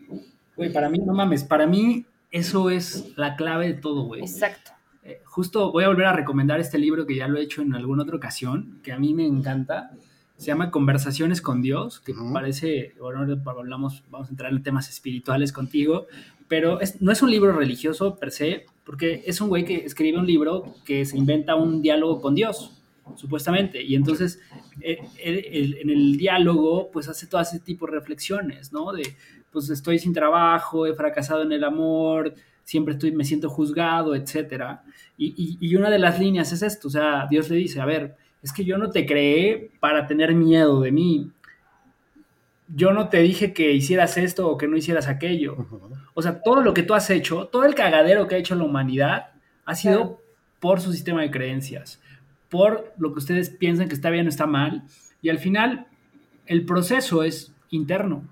Güey, para mí, no mames, para mí eso es la clave de todo, güey. Exacto. Eh, justo voy a volver a recomendar este libro que ya lo he hecho en alguna otra ocasión, que a mí me encanta. Se llama Conversaciones con Dios, que parece, bueno, hablamos, vamos a entrar en temas espirituales contigo, pero no es un libro religioso per se, porque es un güey que escribe un libro que se inventa un diálogo con Dios, supuestamente, y entonces eh, en el diálogo pues hace todo ese tipo de reflexiones, ¿no? De, pues estoy sin trabajo, he fracasado en el amor, siempre estoy, me siento juzgado, etc. Y, y una de las líneas es esto, o sea, Dios le dice, a ver, es que yo no te creé para tener miedo de mí, yo no te dije que hicieras esto o que no hicieras aquello. O sea, todo lo que tú has hecho, todo el cagadero que ha hecho la humanidad, ha sido por su sistema de creencias, por lo que ustedes piensan que está bien o está mal. Y al final, el proceso es interno.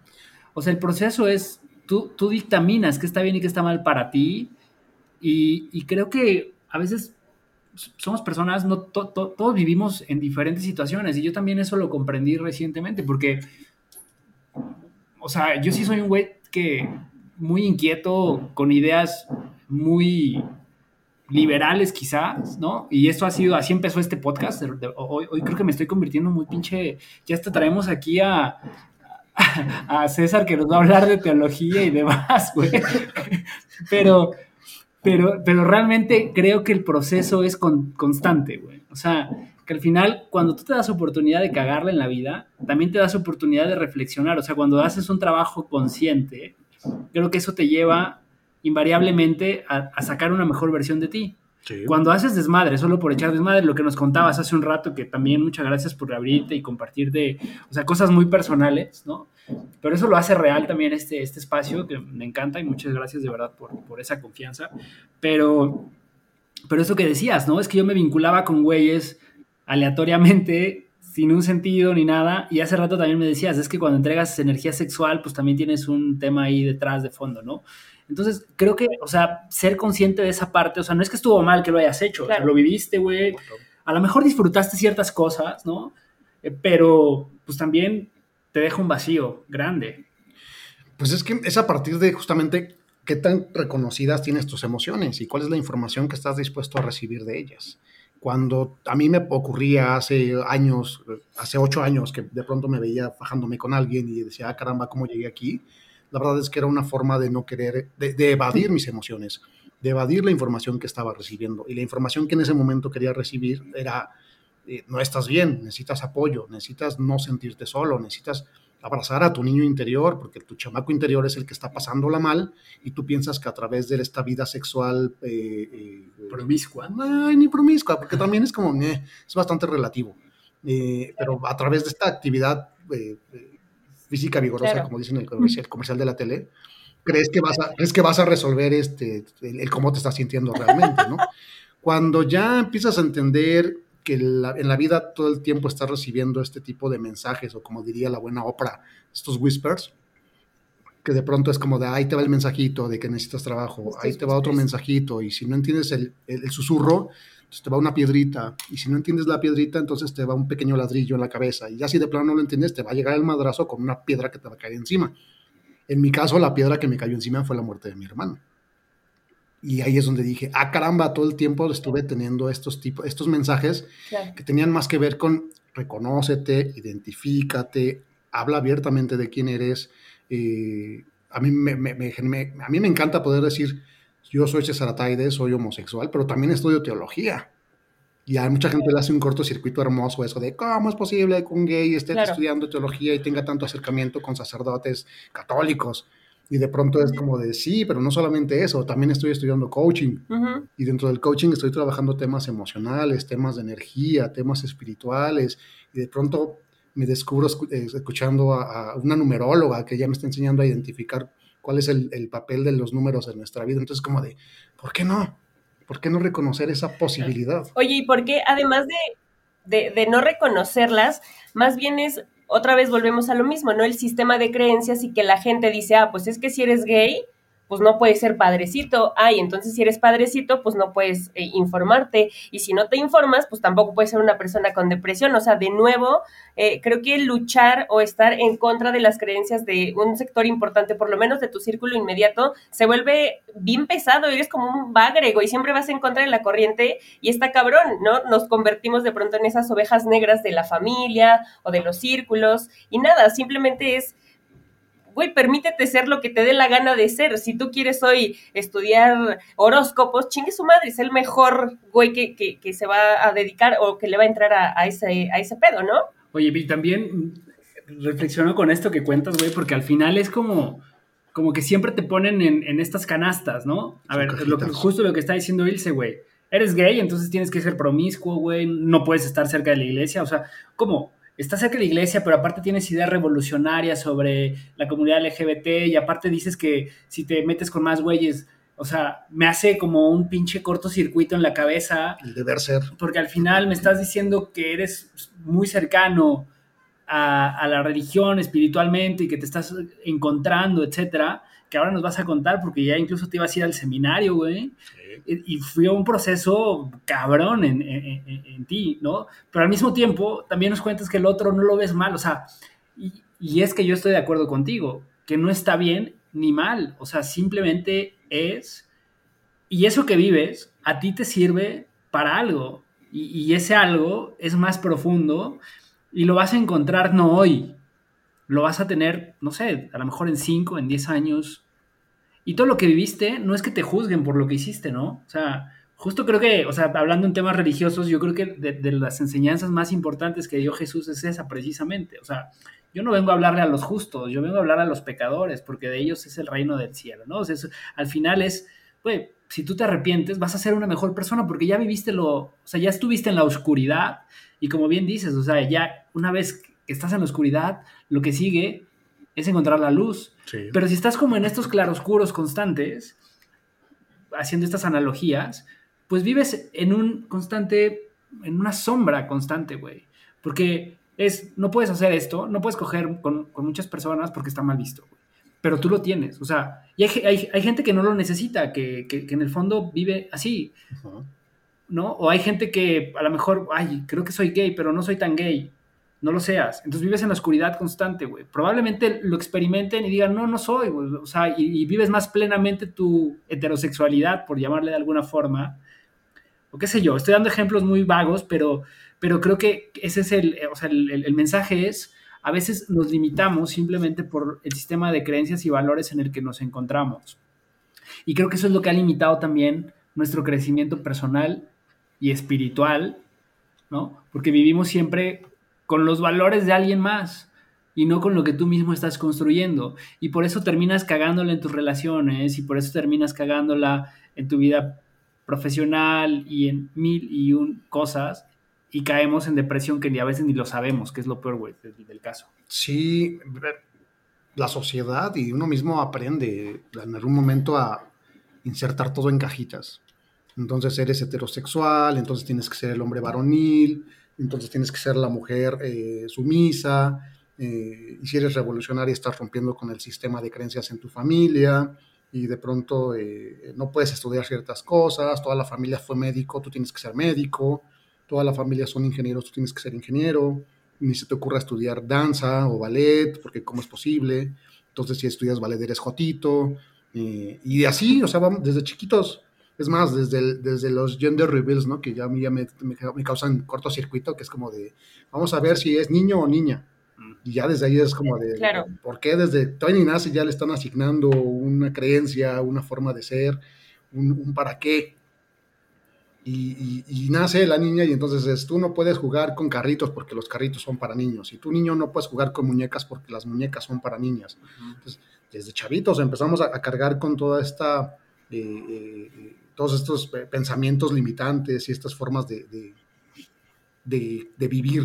O sea, el proceso es, tú, tú dictaminas qué está bien y qué está mal para ti. Y, creo que a veces somos personas, no todos vivimos en diferentes situaciones. Y yo también eso lo comprendí recientemente, porque o sea, yo sí soy un güey que muy inquieto, con ideas muy liberales quizás, ¿no? Y esto ha sido, así empezó este podcast. Hoy, creo que me estoy convirtiendo muy pinche, ya hasta traemos aquí a, a, César que nos va a hablar de teología y demás, güey. Pero, pero, pero realmente creo que el proceso es constante, güey. O sea, que al final, cuando tú te das oportunidad de cagarla en la vida, también te das oportunidad de reflexionar. O sea, cuando haces un trabajo consciente, creo que eso te lleva invariablemente a, sacar una mejor versión de ti. Cuando haces desmadre, solo por echar desmadre, lo que nos contabas hace un rato, que también muchas gracias por abrirte y compartir de, o sea, cosas muy personales, ¿no? Pero eso lo hace real también este, este espacio, que me encanta y muchas gracias de verdad por, por esa confianza. Pero, pero eso que decías, ¿no? Es que yo me vinculaba con güeyes aleatoriamente, sin un sentido ni nada. Y hace rato también me decías, es que cuando entregas energía sexual, pues también tienes un tema ahí detrás de fondo, ¿no? Entonces, creo que, o sea, ser consciente de esa parte, o sea, no es que estuvo mal que lo hayas hecho, lo viviste, güey. A lo mejor disfrutaste ciertas cosas, ¿no? Eh, pero, pues también te deja un vacío grande. Pues es que es a partir de justamente qué tan reconocidas tienes tus emociones y cuál es la información que estás dispuesto a recibir de ellas cuando a mí me ocurría hace años, hace ocho años, que de pronto me veía fajándome con alguien y decía, ah, caramba, ¿cómo llegué aquí? La verdad es que era una forma de no querer, de, evadir mis emociones, de evadir la información que estaba recibiendo. Y la información que en ese momento quería recibir era, eh, no estás bien, necesitas apoyo, necesitas no sentirte solo, necesitas abrazar a tu niño interior, porque tu chamaco interior es el que está pasándola mal y tú piensas que a través de esta vida sexual... Eh, eh, promiscua. Ay, ni promiscua, porque también es como, es bastante relativo. Eh, pero a través de esta actividad física vigorosa, como dicen el comercial, comercial, de la tele, crees que vas a, crees que vas a resolver este, el, cómo te estás sintiendo realmente, ¿no? Cuando ya empiezas a entender que en la vida todo el tiempo estás recibiendo este tipo de mensajes, o como diría la buena Oprah, estos whispers, que de pronto es como de ahí te va el mensajito de que necesitas trabajo, ahí te va otro mensajito, y si no entiendes el, el, susurro, entonces te va una piedrita, y si no entiendes la piedrita, entonces te va un pequeño ladrillo en la cabeza, y ya si de plano no lo entiendes, te va a llegar el madrazo con una piedra que te va a caer encima. En mi caso, la piedra que me cayó encima fue la muerte de mi hermano. Y ahí es donde dije, ah, caramba, todo el tiempo estuve teniendo estos, tipos, estos mensajes que tenían más que ver con reconócete, identifícate, habla abiertamente de quién eres, eh, a, mí me, a mí me encanta poder decir, yo soy César Ataide, soy homosexual, pero también estudio teología. Y a mucha gente le hace un cortocircuito hermoso eso de cómo es posible que un gay esté estudiando teología y tenga tanto acercamiento con sacerdotes católicos. Y de pronto es como de sí, pero no solamente eso, también estoy estudiando coaching. Y dentro del coaching estoy trabajando temas emocionales, temas de energía, temas espirituales. Y de pronto me descubro eh, escuchando a, una numeróloga que ya me está enseñando a identificar cuál es el, papel de los números en nuestra vida. Entonces, como de, ¿por qué no? ¿Por qué no reconocer esa posibilidad? Oye, ¿y por qué, además de, de, no reconocerlas, más bien es, otra vez volvemos a lo mismo, ¿no? El sistema de creencias y que la gente dice, ah, pues es que si eres gay, pues no puedes ser padrecito. Ay, entonces si eres padrecito, pues no puedes eh, informarte. Y si no te informas, pues tampoco puedes ser una persona con depresión. O sea, de nuevo, eh, creo que luchar o estar en contra de las creencias de un sector importante, por lo menos de tu círculo inmediato, se vuelve bien pesado. Eres como un bagrego y siempre vas en contra de la corriente y está cabrón, ¿no? Nos convertimos de pronto en esas ovejas negras de la familia o de los círculos y nada, simplemente es güey, permítete ser lo que te dé la gana de ser. Si tú quieres hoy estudiar horóscopos, chingue su madre, es el mejor güey que, se va a dedicar o que le va a entrar a, ese, a ese pedo, ¿no? Oye, y también reflexiono con esto que cuentas, güey, porque al final es como, como que siempre te ponen en, estas canastas, ¿no? A ver, justo lo que está diciendo Ilse, güey. Eres gay, entonces tienes que ser promiscuo, güey, no puedes estar cerca de la iglesia, o sea, ¿cómo? Estás cerca de la iglesia, pero aparte tienes ideas revolucionarias sobre la comunidad LGBT y aparte dices que si te metes con más güeyes, o sea, me hace como un pinche cortocircuito en la cabeza. El deber ser. Porque al final me estás diciendo que eres muy cercano a, a la religión espiritualmente y que te estás encontrando, etcétera, que ahora nos vas a contar porque ya incluso te ibas a ir al seminario, güey. Sí y fue un proceso cabrón en, ti, ¿no? Pero al mismo tiempo también nos cuentas que el otro no lo ves mal, o sea, y, y, es que yo estoy de acuerdo contigo, que no está bien ni mal, o sea, simplemente es, y eso que vives a ti te sirve para algo, y, y ese algo es más profundo y lo vas a encontrar no hoy, lo vas a tener, no sé, a lo mejor en 5, en 10 años, y todo lo que viviste no es que te juzguen por lo que hiciste, ¿no? O sea, justo creo que, o sea, hablando en temas religiosos, yo creo que de, las enseñanzas más importantes que dio Jesús es esa precisamente. O sea, yo no vengo a hablarle a los justos, yo vengo a hablar a los pecadores, porque de ellos es el reino del cielo, ¿no? O sea, al final es, güey, si tú te arrepientes, vas a ser una mejor persona porque ya viviste lo, o sea, ya estuviste en la oscuridad y como bien dices, o sea, ya una vez que estás en la oscuridad, lo que sigue es encontrar la luz. Pero si estás como en estos claroscuros constantes, haciendo estas analogías, pues vives en un constante, en una sombra constante, güey. Porque es, no puedes hacer esto, no puedes coger con, muchas personas porque está mal visto, güey. Pero tú lo tienes, o sea, y hay, gente que no lo necesita, que, en el fondo vive así, ¿no? O hay gente que a lo mejor, ay, creo que soy gay, pero no soy tan gay no lo seas. Entonces vives en la oscuridad constante, güey. Probablemente lo experimenten y digan, no, no soy, güey. O sea, y, vives más plenamente tu heterosexualidad, por llamarle de alguna forma. O qué sé yo, estoy dando ejemplos muy vagos, pero, pero creo que ese es el, o sea, el, mensaje es, a veces nos limitamos simplemente por el sistema de creencias y valores en el que nos encontramos. Y creo que eso es lo que ha limitado también nuestro crecimiento personal y espiritual, ¿no? Porque vivimos siempre con los valores de alguien más y no con lo que tú mismo estás construyendo. Y por eso terminas cagándola en tus relaciones y por eso terminas cagándola en tu vida profesional y en mil y un cosas y caemos en depresión que ni a veces ni lo sabemos, que es lo peor, güey, del, caso. Sí, la sociedad y uno mismo aprende en algún momento a insertar todo en cajitas. Entonces eres heterosexual, entonces tienes que ser el hombre varonil, entonces tienes que ser la mujer eh, sumisa, eh, y si eres revolucionaria estás rompiendo con el sistema de creencias en tu familia, y de pronto eh, no puedes estudiar ciertas cosas, toda la familia fue médico, tú tienes que ser médico, toda la familia son ingenieros, tú tienes que ser ingeniero, ni se te ocurra estudiar danza o ballet, porque cómo es posible, entonces si estudias ballet eres jotito, y así, o sea, vamos, desde chiquitos es más, desde, desde los gender reveals, ¿no? Que ya ya me, me, causan cortocircuito, que es como de, vamos a ver si es niño o niña. Y ya desde ahí es como de, claro. ¿por qué desde todavía ni nace ya le están asignando una creencia, una forma de ser, un, para qué? Y, y, nace la niña y entonces es, tú no puedes jugar con carritos porque los carritos son para niños. Y tú niño no puedes jugar con muñecas porque las muñecas son para niñas. Entonces, desde chavitos empezamos a, cargar con toda esta... Eh, eh, todos estos pensamientos limitantes y estas formas de, de, vivir.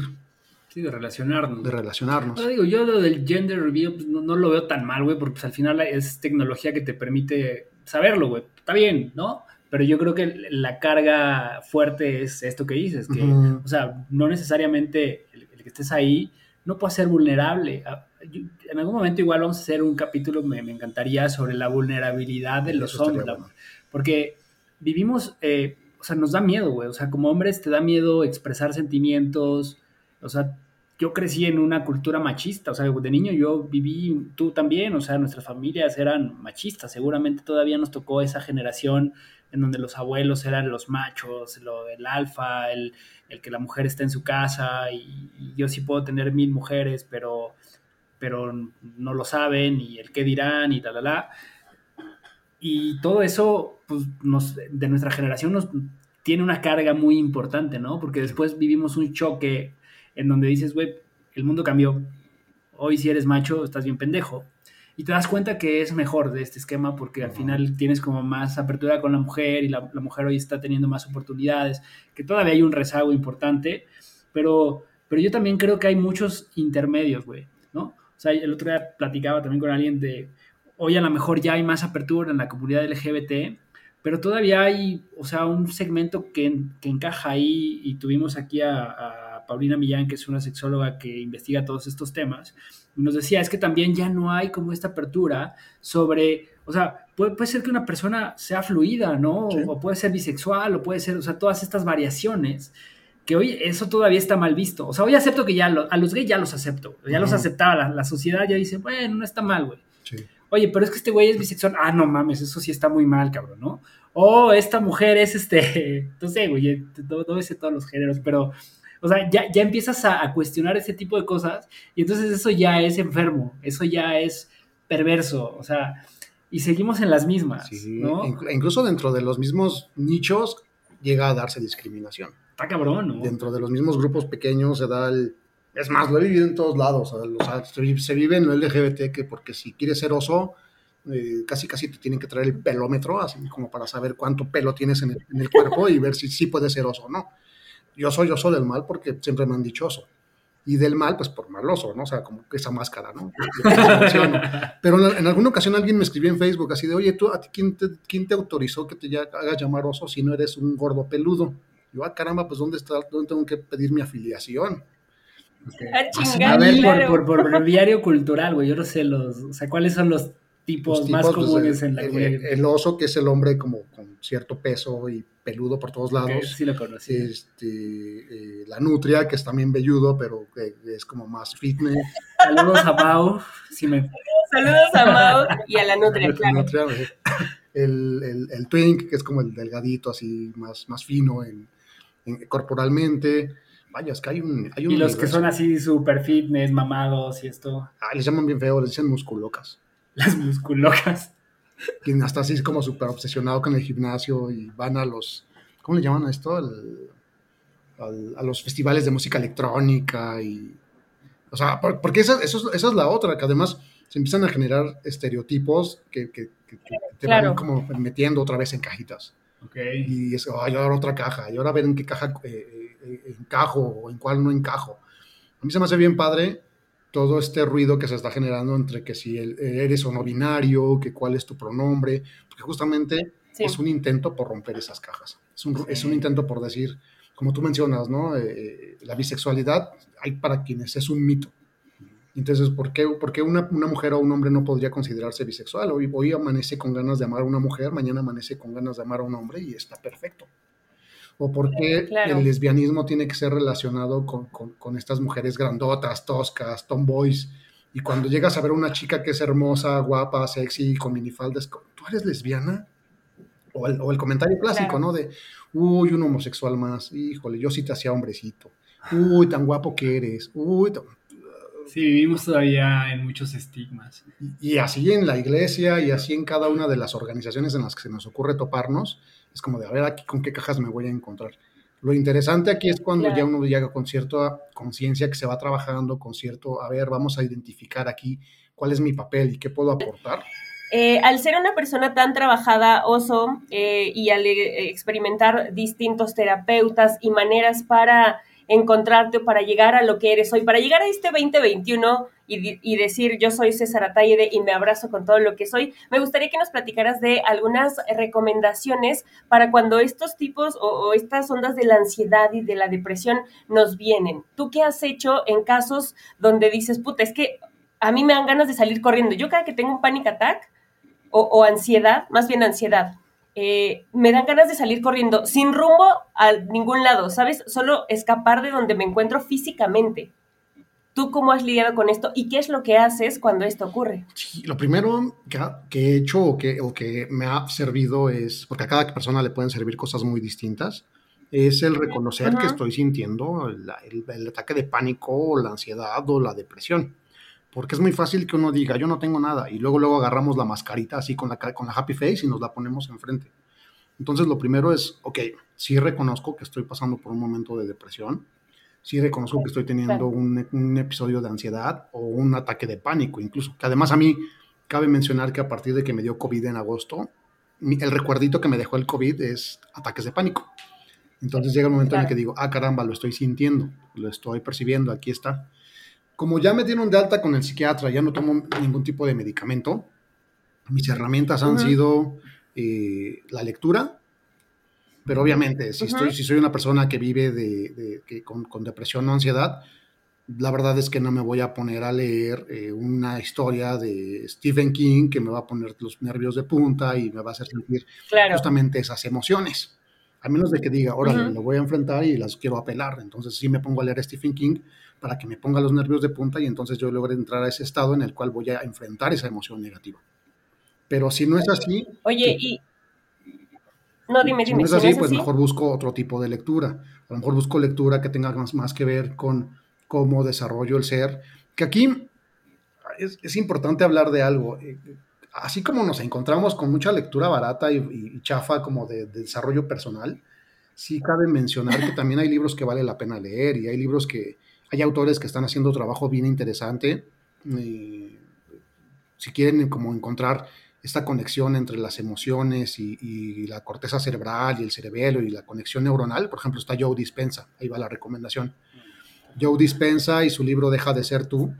Sí, de relacionarnos. De relacionarnos. digo, yo lo del gender review pues, no, lo veo tan mal, güey, porque pues, al final es tecnología que te permite saberlo, güey. Está bien, ¿no? Pero yo creo que la carga fuerte es esto que dices, que, o sea, no necesariamente el, que estés ahí no puede ser vulnerable. Ah, en algún momento igual vamos a hacer un capítulo, me, encantaría, sobre la vulnerabilidad de los hombres. Porque vivimos, eh, o sea, nos da miedo, güey. O sea, como hombres te da miedo expresar sentimientos. O sea, yo crecí en una cultura machista. O sea, de niño yo viví, tú también, o sea, nuestras familias eran machistas. Seguramente todavía nos tocó esa generación en donde los abuelos eran los machos, lo, el alfa, el, el que la mujer está en su casa y, yo sí puedo tener mil mujeres, pero, pero no lo saben y el qué dirán y tal, tal, tal. Y todo eso, pues, nos, de nuestra generación nos tiene una carga muy importante, ¿no? Porque después vivimos un choque en donde dices, güey, el mundo cambió. Hoy si eres macho, estás bien pendejo. Y te das cuenta que es mejor de este esquema porque al final tienes como más apertura con la mujer y la, la, mujer hoy está teniendo más oportunidades, que todavía hay un rezago importante, pero, pero yo también creo que hay muchos intermedios, güey, ¿no? O sea, el otro día platicaba también con alguien de, hoy a lo mejor ya hay más apertura en la comunidad LGBT, pero todavía hay, o sea, un segmento que, encaja ahí y tuvimos aquí a, Paulina Millán, que es una sexóloga que investiga todos estos temas, y nos decía, es que también ya no hay como esta apertura sobre, o sea, puede, puede ser que una persona sea fluida, ¿no? O puede ser bisexual, o puede ser, o sea, todas estas variaciones que hoy eso todavía está mal visto. O sea, hoy acepto que ya a los gays ya los acepto, ya los aceptaba, la, la, sociedad ya dice, bueno, no está mal, güey. Sí oye, pero es que este güey es bisexual. Ah, no mames, eso sí está muy mal, cabrón, ¿no? O esta mujer es este, no sé, güey, no, no sé todos los géneros, pero, o sea, ya, ya empiezas a, cuestionar ese tipo de cosas y entonces eso ya es enfermo, eso ya es perverso, o sea, y seguimos en las mismas, sí, ¿no? Incluso dentro de los mismos nichos llega a darse discriminación. Está cabrón, ¿no? Dentro de los mismos grupos pequeños se da el es más, lo he vivido en todos lados. se vive en el LGBT que porque si quieres ser oso, eh, casi casi te tienen que traer el pelómetro, así como para saber cuánto pelo tienes en el, cuerpo y ver si sí puedes ser oso o no. Yo soy oso del mal porque siempre me han dicho oso. Y del mal, pues por maloso, ¿no? O sea, como esa máscara, ¿no? Pero en, alguna ocasión alguien me escribió en Facebook así de, oye, ¿tú, a ti, quién, te, quién te autorizó que te hagas llamar oso si no eres un gordo peludo? yo, ah, caramba, pues ¿dónde, está, ¿dónde tengo que pedir mi afiliación? A, ver, por, por, por diario cultural, güey, yo no sé los, o sea, cuáles son los tipos, más pues, comunes en la el, el, oso, que es el hombre como con cierto peso y peludo por todos lados. sí lo conocí. Este, eh, la nutria, que es también velludo, pero que es como más fitness. Saludos a Mau. Saludos a Mau y a la nutria, claro. el, el, el, twink, que es como el delgadito, así más, más fino en, en corporalmente. Vaya, es que hay un. Hay un y los que son así super fitness, mamados y esto. Ah, les llaman bien feo, les dicen musculocas. Las musculocas. Quien hasta así es como súper obsesionado con el gimnasio y van a los. ¿Cómo le llaman a esto? a los festivales de música electrónica y. O sea, porque esa, eso, esa es la otra, que además se empiezan a generar estereotipos que, que, te van como metiendo otra vez en cajitas. Okay. Y es, ay, ahora otra caja, y ahora ver en qué caja eh, eh, encajo o en cuál no encajo. A mí se me hace bien padre todo este ruido que se está generando entre que si eres o no binario, que cuál es tu pronombre, porque justamente es un intento por romper esas cajas. Es un, es un intento por decir, como tú mencionas, ¿no? Eh, eh, la bisexualidad hay para quienes es un mito. Entonces, ¿por qué, por qué una, una, mujer o un hombre no podría considerarse bisexual? Hoy, hoy amanece con ganas de amar a una mujer, mañana amanece con ganas de amar a un hombre y está perfecto. ¿O por qué el lesbianismo tiene que ser relacionado con, con, con, estas mujeres grandotas, toscas, tomboys? Y cuando llegas a ver a una chica que es hermosa, guapa, sexy, con minifaldas, ¿tú eres lesbiana? O el, o el comentario clásico, ¿no? De, uy, un homosexual más, híjole, yo sí te hacía hombrecito. Uy, tan guapo que eres. Uy, Sí, vivimos todavía en muchos estigmas. Y, así en la iglesia y así en cada una de las organizaciones en las que se nos ocurre toparnos, es como de, a ver, aquí con qué cajas me voy a encontrar. Lo interesante aquí es cuando ya uno llega con cierta conciencia que se va trabajando, con cierto, a ver, vamos a identificar aquí cuál es mi papel y qué puedo aportar. Eh, al ser una persona tan trabajada, Oso, eh, y al eh, experimentar distintos terapeutas y maneras para encontrarte o para llegar a lo que eres hoy, para llegar a este 2021 y, y, decir yo soy César Atayede y me abrazo con todo lo que soy, me gustaría que nos platicaras de algunas recomendaciones para cuando estos tipos o, estas ondas de la ansiedad y de la depresión nos vienen. ¿Tú qué has hecho en casos donde dices, puta, es que a mí me dan ganas de salir corriendo? Yo cada que tengo un panic attack o ansiedad, más bien ansiedad, eh, me dan ganas de salir corriendo sin rumbo a ningún lado, ¿sabes? Solo escapar de donde me encuentro físicamente. ¿Tú cómo has lidiado con esto y qué es lo que haces cuando esto ocurre? Sí, lo primero que, he hecho o que, o que me ha servido es, porque a cada persona le pueden servir cosas muy distintas, es el reconocer que estoy sintiendo el, el, ataque de pánico o la ansiedad o la depresión. Porque es muy fácil que uno diga, yo no tengo nada, y luego luego agarramos la mascarita así con la, con la happy face y nos la ponemos enfrente. Entonces lo primero es, ok, sí reconozco que estoy pasando por un momento de depresión, sí reconozco que estoy teniendo un, un, episodio de ansiedad o un ataque de pánico incluso, que además a mí cabe mencionar que a partir de que me dio COVID en agosto, el recuerdito que me dejó el COVID es ataques de pánico. Entonces llega el momento en el que digo, ah, caramba, lo estoy sintiendo, lo estoy percibiendo, aquí está como ya me dieron de alta con el psiquiatra, ya no tomo ningún tipo de medicamento, mis herramientas han sido eh, la lectura, pero obviamente si, estoy, si soy una persona que vive de, con, depresión o ansiedad, la verdad es que no me voy a poner a leer eh, una historia de Stephen King que me va a poner los nervios de punta y me va a hacer sentir justamente esas emociones. A menos de que diga, órale, lo voy a enfrentar y las quiero apelar. Entonces sí me pongo a leer Stephen King para que me ponga los nervios de punta y entonces yo logre entrar a ese estado en el cual voy a enfrentar esa emoción negativa. Pero si no es así... Oye, y... No, dime, dime. Si no es así, pues mejor busco otro tipo de lectura. A lo mejor busco lectura que tenga más, más que ver con cómo desarrollo el ser. Que aquí es, es importante hablar de algo. Eh, así como nos encontramos con mucha lectura barata y, y chafa como de, de, desarrollo personal, sí cabe mencionar que también hay libros que vale la pena leer y hay libros que, hay autores que están haciendo trabajo bien interesante. Eh, si quieren como encontrar esta conexión entre las emociones y, la corteza cerebral y el cerebelo y la conexión neuronal, por ejemplo, está Joe Dispensa, ahí va la recomendación. Joe Dispensa y su libro Deja de ser tú,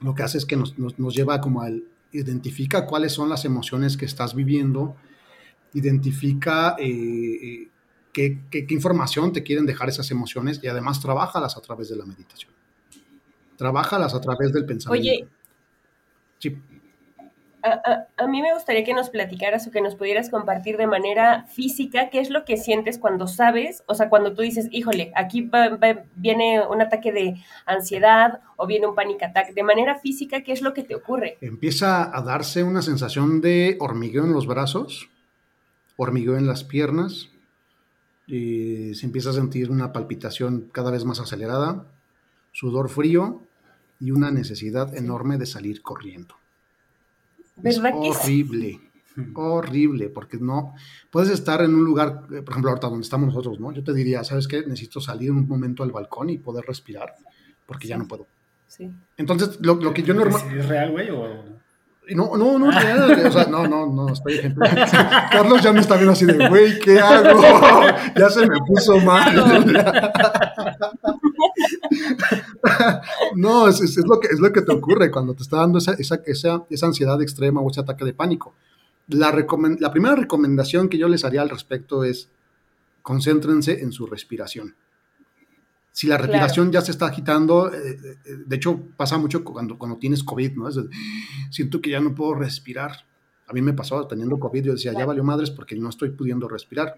lo que hace es que nos, nos, lleva como al identifica cuáles son las emociones que estás viviendo, identifica eh, qué, información te quieren dejar esas emociones y además trabajalas a través de la meditación. Trabajalas a través del pensamiento. Oye, sí. A, a, mí me gustaría que nos platicaras o que nos pudieras compartir de manera física qué es lo que sientes cuando sabes, o sea, cuando tú dices, híjole, aquí viene un ataque de ansiedad o viene un panic attack, de manera física, ¿qué es lo que te ocurre? Empieza a darse una sensación de hormigueo en los brazos, hormigueo en las piernas, y se empieza a sentir una palpitación cada vez más acelerada, sudor frío y una necesidad enorme de salir corriendo. Es horrible, horrible, porque no puedes estar en un lugar, eh, por ejemplo, ahorita donde estamos nosotros, ¿no? Yo te diría, ¿sabes qué? Necesito salir un momento al balcón y poder respirar, porque ya no puedo. Sí. Entonces, lo, lo que yo normalmente... ¿Es real, güey? O... No, no, no, o sea, no, no, no, estoy ejemplo. Carlos ya me está viendo así de, güey, ¿qué hago? Ya se me puso mal. No, es, es, lo que, es lo que te ocurre cuando te está dando esa, esa, esa, esa ansiedad extrema o ese ataque de pánico. la, la primera recomendación que yo les haría al respecto es concéntrense en su respiración. Si la respiración ya se está agitando, eh, eh, de hecho pasa mucho cuando, cuando tienes COVID, ¿no? siento que ya no puedo respirar. A mí me pasó teniendo COVID, yo decía, ya valió madres porque no estoy pudiendo respirar.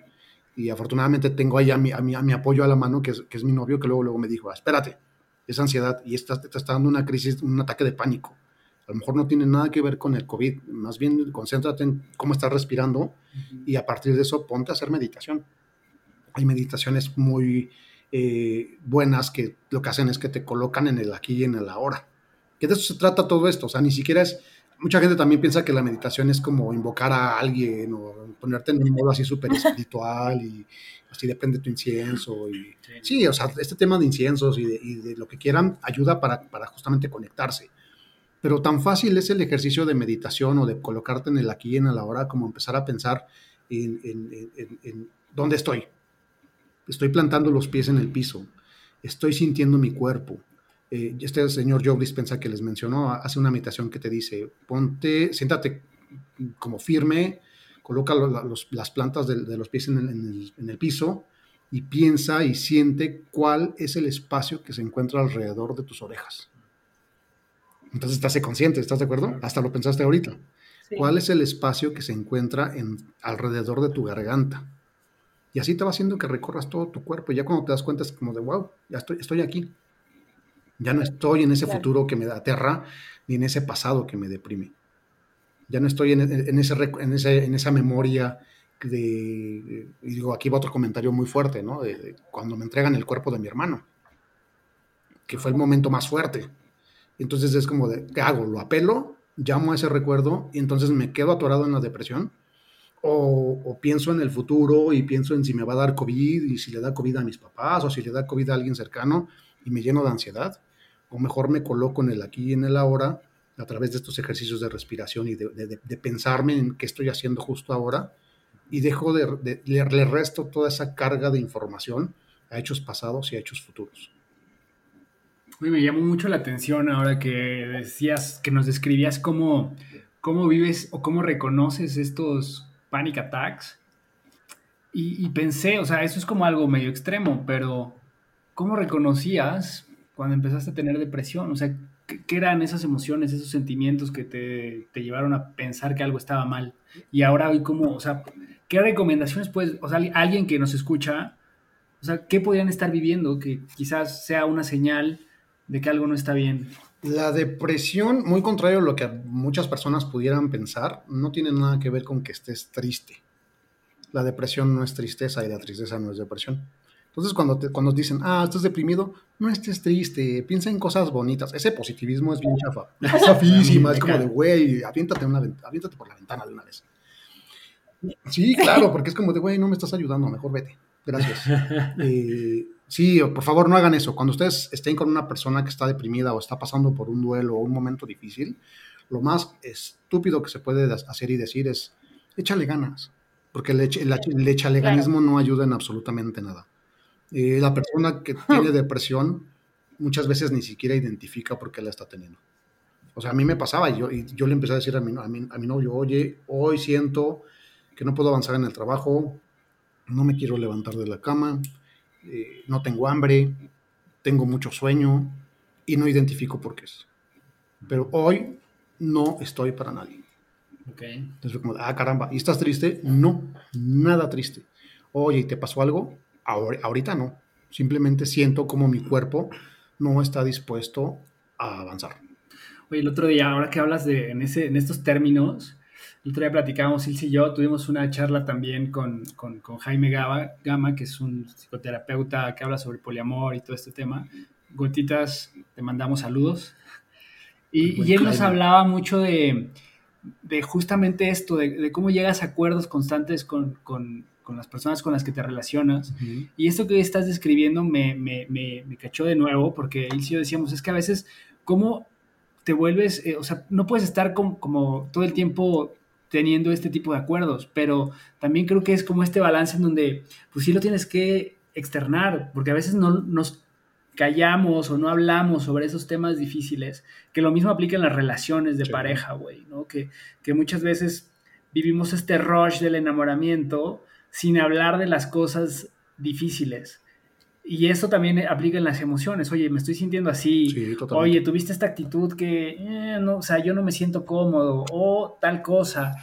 Y afortunadamente tengo ahí a mi, a mi, a mi apoyo a la mano, que es, que es, mi novio, que luego, luego me dijo, espérate, es ansiedad y está, te está dando una crisis, un ataque de pánico. A lo mejor no tiene nada que ver con el COVID, más bien concéntrate en cómo estás respirando y a partir de eso ponte a hacer meditación. Hay meditaciones muy eh, buenas que lo que hacen es que te colocan en el aquí y en el ahora. Que de eso se trata todo esto, o sea, ni siquiera es, mucha gente también piensa que la meditación es como invocar a alguien o ponerte en un modo así súper espiritual y así depende tu incienso. Y, sí, o sea, este tema de inciensos y de, lo que quieran ayuda para, para, justamente conectarse. Pero tan fácil es el ejercicio de meditación o de colocarte en el aquí y en el ahora como empezar a pensar en, en, en, en dónde estoy, estoy plantando los pies en el piso, estoy sintiendo mi cuerpo. Eh, este señor Joe Dispensa que les mencionó hace una meditación que te dice, ponte, siéntate como firme, coloca las plantas de, los pies en el, en el piso y piensa y siente cuál es el espacio que se encuentra alrededor de tus orejas. Entonces estás consciente, ¿estás de acuerdo? Hasta lo pensaste ahorita. ¿Cuál es el espacio que se encuentra en, alrededor de tu garganta? Y así te va haciendo que recorras todo tu cuerpo. Y ya cuando te das cuenta es como de, wow, ya estoy, estoy aquí. Ya no estoy en ese futuro que me aterra, ni en ese pasado que me deprime. Ya no estoy en, ese, en, ese, en esa memoria de, y digo, aquí va otro comentario muy fuerte, ¿no? De, cuando me entregan el cuerpo de mi hermano, que fue el momento más fuerte. Entonces es como de, ¿qué hago? ¿Lo apelo? ¿Llamo a ese recuerdo? Y entonces me quedo atorado en la depresión o, pienso en el futuro y pienso en si me va a dar COVID y si le da COVID a mis papás o si le da COVID a alguien cercano y me lleno de ansiedad. O mejor me coloco en el aquí y en el ahora a través de estos ejercicios de respiración y de, pensarme en qué estoy haciendo justo ahora y dejo de, le, resto toda esa carga de información a hechos pasados y a hechos futuros. me llamó mucho la atención ahora que decías, que nos describías cómo, cómo vives o cómo reconoces estos panic attacks. Y, pensé, o sea, eso es como algo medio extremo, pero ¿cómo reconocías cuando empezaste a tener depresión? O sea, ¿qué, eran esas emociones, esos sentimientos que te, te, llevaron a pensar que algo estaba mal? Y ahora hoy, ¿cómo, o sea, qué recomendaciones puedes, o sea, alguien que nos escucha, o sea, ¿qué podrían estar viviendo que quizás sea una señal de que algo no está bien? La depresión, muy contrario a lo que muchas personas pudieran pensar, no tiene nada que ver con que estés triste. La depresión no es tristeza y la tristeza no es depresión. Entonces, cuando, te, cuando dicen, ah, estás deprimido, no estés triste, piensa en cosas bonitas. Ese positivismo es bien chafa. Es chafísima, es como de, güey, aviéntate, aviéntate por la ventana de una vez. Sí, claro, porque es como de, güey, no me estás ayudando, mejor vete. Gracias. Eh, Sí, por favor no hagan eso. Cuando ustedes estén con una persona que está deprimida o está pasando por un duelo o un momento difícil, lo más estúpido que se puede hacer y decir es, échale ganas, porque el, el, echaleganismo no ayuda en absolutamente nada. Eh, la persona que tiene depresión muchas veces ni siquiera identifica por qué la está teniendo. O sea, a mí me pasaba y yo, y yo le empecé a decir a mi, a, mi, a mi novio, oye, hoy siento que no puedo avanzar en el trabajo, no me quiero levantar de la cama, eh, no tengo hambre, tengo mucho sueño y no identifico por qué es. Pero hoy no estoy para nadie. Okay. Entonces, como, ah, caramba, ¿y estás triste? No, nada triste. Oye, ¿te pasó algo? ahorita no. Simplemente siento como mi cuerpo no está dispuesto a avanzar. Oye, el otro día, ahora que hablas de en, ese, en estos términos, el otro día platicábamos, Ilse y yo, tuvimos una charla también con, con, Jaime Gama, que es un psicoterapeuta que habla sobre poliamor y todo este tema. Gotitas, te mandamos saludos. Y, él nos hablaba mucho de, de justamente esto, de, cómo llegas a acuerdos constantes con, con, con, las personas con las que te relacionas. Y esto que estás describiendo me, me, me, me cachó de nuevo, porque y yo decíamos, es que a veces, ¿cómo te vuelves, eh, o sea, no puedes estar como todo el tiempo teniendo este tipo de acuerdos, pero también creo que es como este balance en donde, pues sí lo tienes que externar, porque a veces no nos callamos o no hablamos sobre esos temas difíciles, que lo mismo aplica en las relaciones de pareja, güey, ¿no? Que, que muchas veces vivimos este rush del enamoramiento sin hablar de las cosas difíciles. Y eso también aplica en las emociones. Oye, me estoy sintiendo así. Oye, tuviste esta actitud que, eh, no, o sea, yo no me siento cómodo o tal cosa.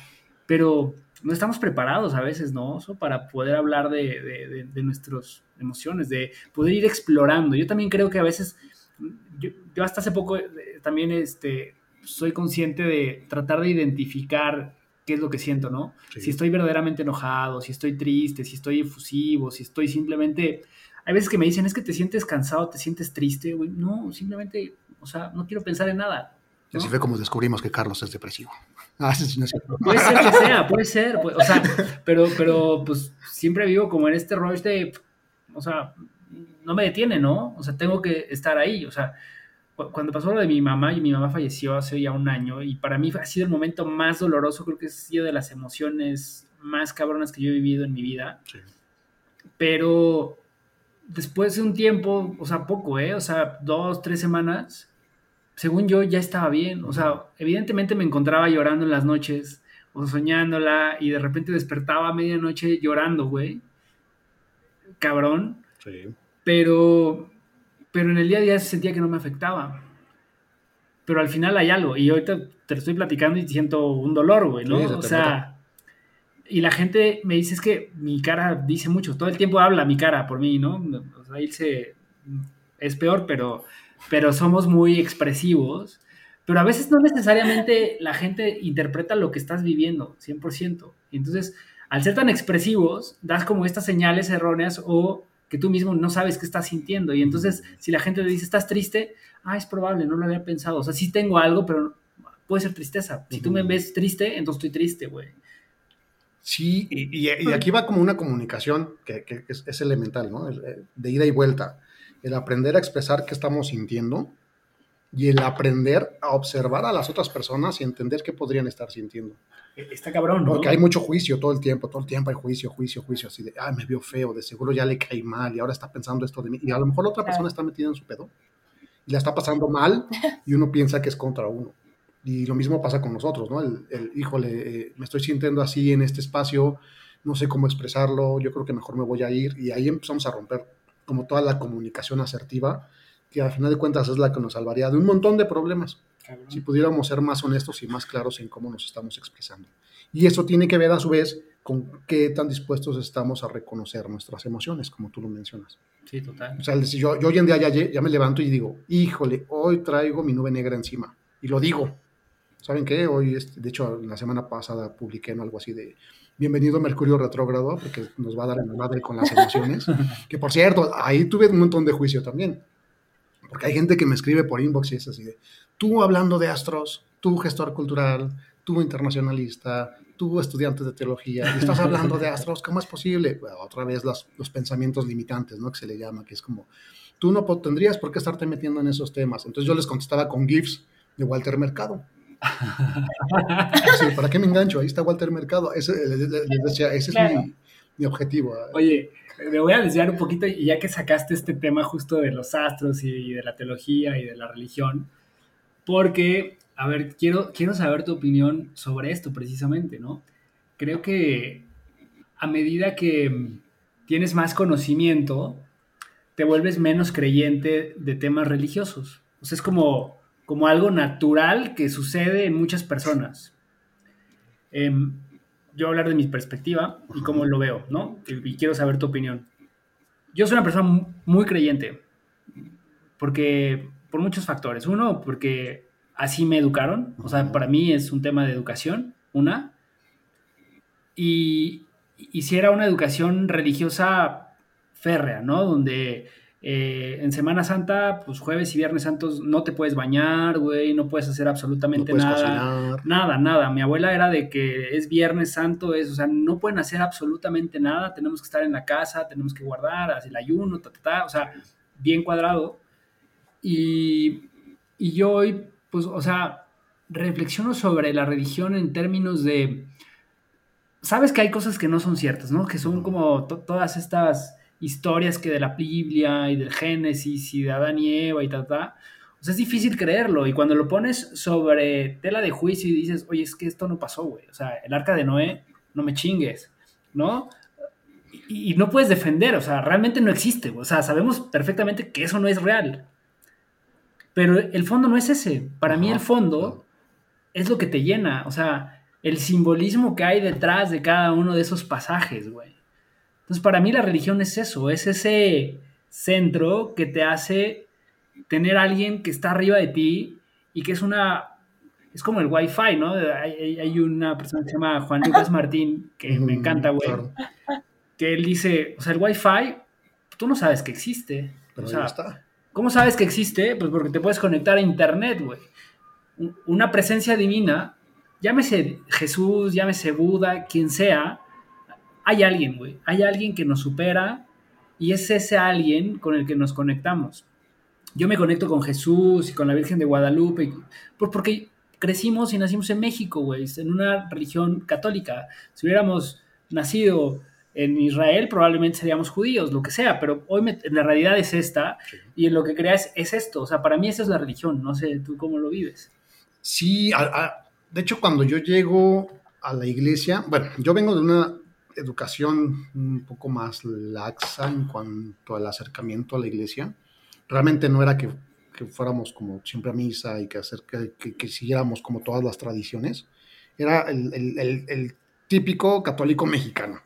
Pero no estamos preparados a veces, ¿no? para poder hablar de, nuestras emociones, de poder ir explorando. Yo también creo que a veces, yo, hasta hace poco eh, también este, soy consciente de tratar de identificar qué es lo que siento, ¿no? Si estoy verdaderamente enojado, si estoy triste, si estoy efusivo, si estoy simplemente... Hay veces que me dicen, es que te sientes cansado, te sientes triste, güey. No, simplemente, o sea, no quiero pensar en nada. Así fue como descubrimos que Carlos es depresivo. Ah, puede ser que sea, puede ser. o sea, pero, pero pues siempre vivo como en este rush de, o sea, no me detiene, ¿no? O sea, tengo que estar ahí. O sea, cuando pasó lo de mi mamá y mi mamá falleció hace ya un año y para mí ha sido el momento más doloroso, creo que ha sido de las emociones más cabronas que yo he vivido en mi vida. Pero después de un tiempo, o sea, poco, ¿eh? O sea, dos, tres semanas, según yo ya estaba bien. O sea, evidentemente me encontraba llorando en las noches o soñándola y de repente despertaba a medianoche llorando, güey. Cabrón. Sí. Pero pero en el día a día sentía que no me afectaba. Pero al final hay algo, y ahorita te lo estoy platicando y siento un dolor, güey, ¿no? o sea, y la gente me dice, es que mi cara dice mucho, todo el tiempo habla mi cara por mí, ¿no? O sea, irse es peor, pero, pero somos muy expresivos. Pero a veces no necesariamente la gente interpreta lo que estás viviendo, 100%. entonces, al ser tan expresivos, das como estas señales erróneas o que tú mismo no sabes qué estás sintiendo. Y entonces, si la gente le dice, estás triste, ah, es probable, no lo había pensado. O sea, sí tengo algo, pero puede ser tristeza. Si tú me ves triste, entonces estoy triste, güey. Sí, y, aquí va como una comunicación que, es, elemental, ¿no? de ida y vuelta. El aprender a expresar qué estamos sintiendo y el aprender a observar a las otras personas y entender qué podrían estar sintiendo. Está cabrón, ¿no? Porque hay mucho juicio todo el tiempo, todo el tiempo hay juicio, juicio, juicio, así de, ah, me vio feo, de seguro ya le caí mal y ahora está pensando esto de mí. Y a lo mejor la otra persona está metida en su pedo y la está pasando mal y uno piensa que es contra uno. Y lo mismo pasa con nosotros, ¿no? El, el híjole, eh, me estoy sintiendo así en este espacio, no sé cómo expresarlo, yo creo que mejor me voy a ir. Y ahí empezamos a romper como toda la comunicación asertiva, que al final de cuentas es la que nos salvaría de un montón de problemas. Si pudiéramos ser más honestos y más claros en cómo nos estamos expresando. Y eso tiene que ver a su vez con qué tan dispuestos estamos a reconocer nuestras emociones, como tú lo mencionas. Sí, total. O sea, yo, yo hoy en día ya, ya me levanto y digo, híjole, hoy traigo mi nube negra encima. Y lo digo. ¿Saben qué? Hoy, de hecho, la semana pasada publiqué en algo así de bienvenido Mercurio retrógrado, porque nos va a dar en la madre con las emociones. que por cierto, ahí tuve un montón de juicio también. Porque hay gente que me escribe por inbox y es así de, tú hablando de astros, tú gestor cultural, tú internacionalista, tú estudiante de teología, y estás hablando de astros, ¿cómo es posible? otra vez los, los, pensamientos limitantes, ¿no? Que se le llama, que es como, tú no tendrías por qué estarte metiendo en esos temas. Entonces yo les contestaba con GIFs de Walter Mercado. ¿Para qué me engancho? Ahí está Walter Mercado. Ese, ese es mi, mi, objetivo. Oye, me voy a desviar un poquito y ya que sacaste este tema justo de los astros y de la teología y de la religión, porque, a ver, quiero, quiero saber tu opinión sobre esto precisamente, ¿no? Creo que a medida que tienes más conocimiento, te vuelves menos creyente de temas religiosos. O sea, es como, como algo natural que sucede en muchas personas. Em, yo voy a hablar de mi perspectiva y cómo lo veo, ¿no? Y, quiero saber tu opinión. Yo soy una persona muy creyente, porque por muchos factores. Uno, porque así me educaron, o sea, para mí es un tema de educación, una. Y, y si era una educación religiosa férrea, ¿no? Donde eh, en Semana Santa, pues jueves y viernes santos no te puedes bañar, güey, no puedes hacer absolutamente nada. Nada, nada. Mi abuela era de que es viernes santo, es, o sea, no pueden hacer absolutamente nada, tenemos que estar en la casa, tenemos que guardar, hacer el ayuno, ta, ta, ta, o sea, bien cuadrado. Y, yo hoy, pues, o sea, reflexiono sobre la religión en términos de, sabes que hay cosas que no son ciertas, ¿no? Que son como todas estas historias que de la Biblia y del Génesis y de Adán y Eva y ta, ta. O pues es difícil creerlo. Y cuando lo pones sobre tela de juicio y dices, oye, es que esto no pasó, güey. O sea, el arca de Noé, no me chingues, ¿no? Y, no puedes defender, o sea, realmente no existe. O sea, sabemos perfectamente que eso no es real. Pero el fondo no es ese. Para mí el fondo es lo que te llena. O sea, el simbolismo que hay detrás de cada uno de esos pasajes, güey. Entonces, para mí la religión es eso, es ese centro que te hace tener a alguien que está arriba de ti y que es una... Es como el Wi-Fi, ¿no? Hay, una persona que se llama Juan Lucas Martín, que me encanta, güey, que él dice, o sea, el Wi-Fi, tú no sabes que existe. Pero o está. ¿Cómo sabes que existe? Pues porque te puedes conectar a Internet, güey. Una presencia divina llámese Jesús, llámese Buda, quien sea, hay alguien, güey. Hay alguien que nos supera y es ese alguien con el que nos conectamos. Yo me conecto con Jesús y con la Virgen de Guadalupe porque crecimos y nacimos en México, güey, en una religión católica. Si hubiéramos nacido en Israel, probablemente seríamos judíos, lo que sea, pero hoy la realidad es esta y en lo que creas es esto. O sea, para mí esa es la religión, no sé tú cómo lo vives. Sí, a, de hecho, cuando yo llego a la iglesia, bueno, yo vengo de una educación un poco más laxa en cuanto al acercamiento a la iglesia. Realmente no era que, fuéramos como siempre a misa y que, hacer, que, siguiéramos como todas las tradiciones. Era el, típico católico mexicano,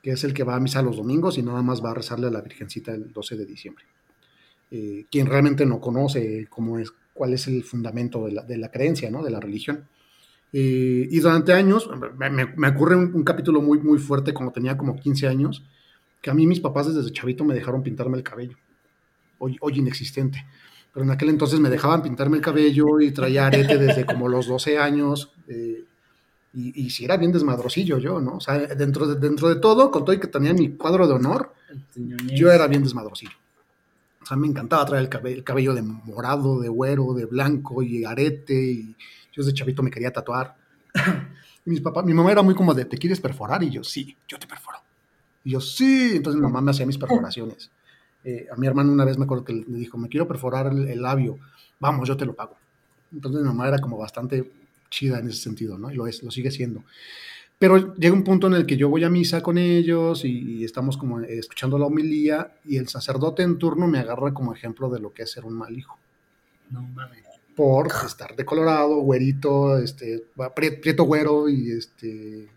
que es el que va a misa los domingos y nada más va a rezarle a la Virgencita el 12 de diciembre. Eh, quien realmente no conoce cómo es, cuál es el fundamento de la, de la creencia, ¿no? de la religión. Eh, y durante años, me, ocurre un, capítulo muy, muy fuerte cuando tenía como 15 años, que a mí mis papás desde chavito me dejaron pintarme el cabello, hoy, hoy inexistente. Pero en aquel entonces me dejaban pintarme el cabello y traía arete desde como los 12 años. Eh, y, si era bien desmadrosillo yo, ¿no? O sea, dentro de, dentro de todo, con todo y que tenía mi cuadro de honor, yo era bien desmadrosillo. O sea, me encantaba traer el cabello, el cabello de morado, de güero, de blanco y arete y yo desde chavito me quería tatuar. mis papás, mi mamá era muy como de, ¿te quieres perforar? Y yo, sí, yo te perforo. Y yo, sí. Entonces mi mamá me hacía mis perforaciones. Eh, a mi hermano una vez me acuerdo que le dijo, me quiero perforar el, labio. Vamos, yo te lo pago. Entonces mi mamá era como bastante chida en ese sentido, ¿no? Y lo es, lo sigue siendo. Pero llega un punto en el que yo voy a misa con ellos y, y, estamos como escuchando la homilía y el sacerdote en turno me agarra como ejemplo de lo que es ser un mal hijo. No mames por estar de colorado, güerito, este, prieto güero y este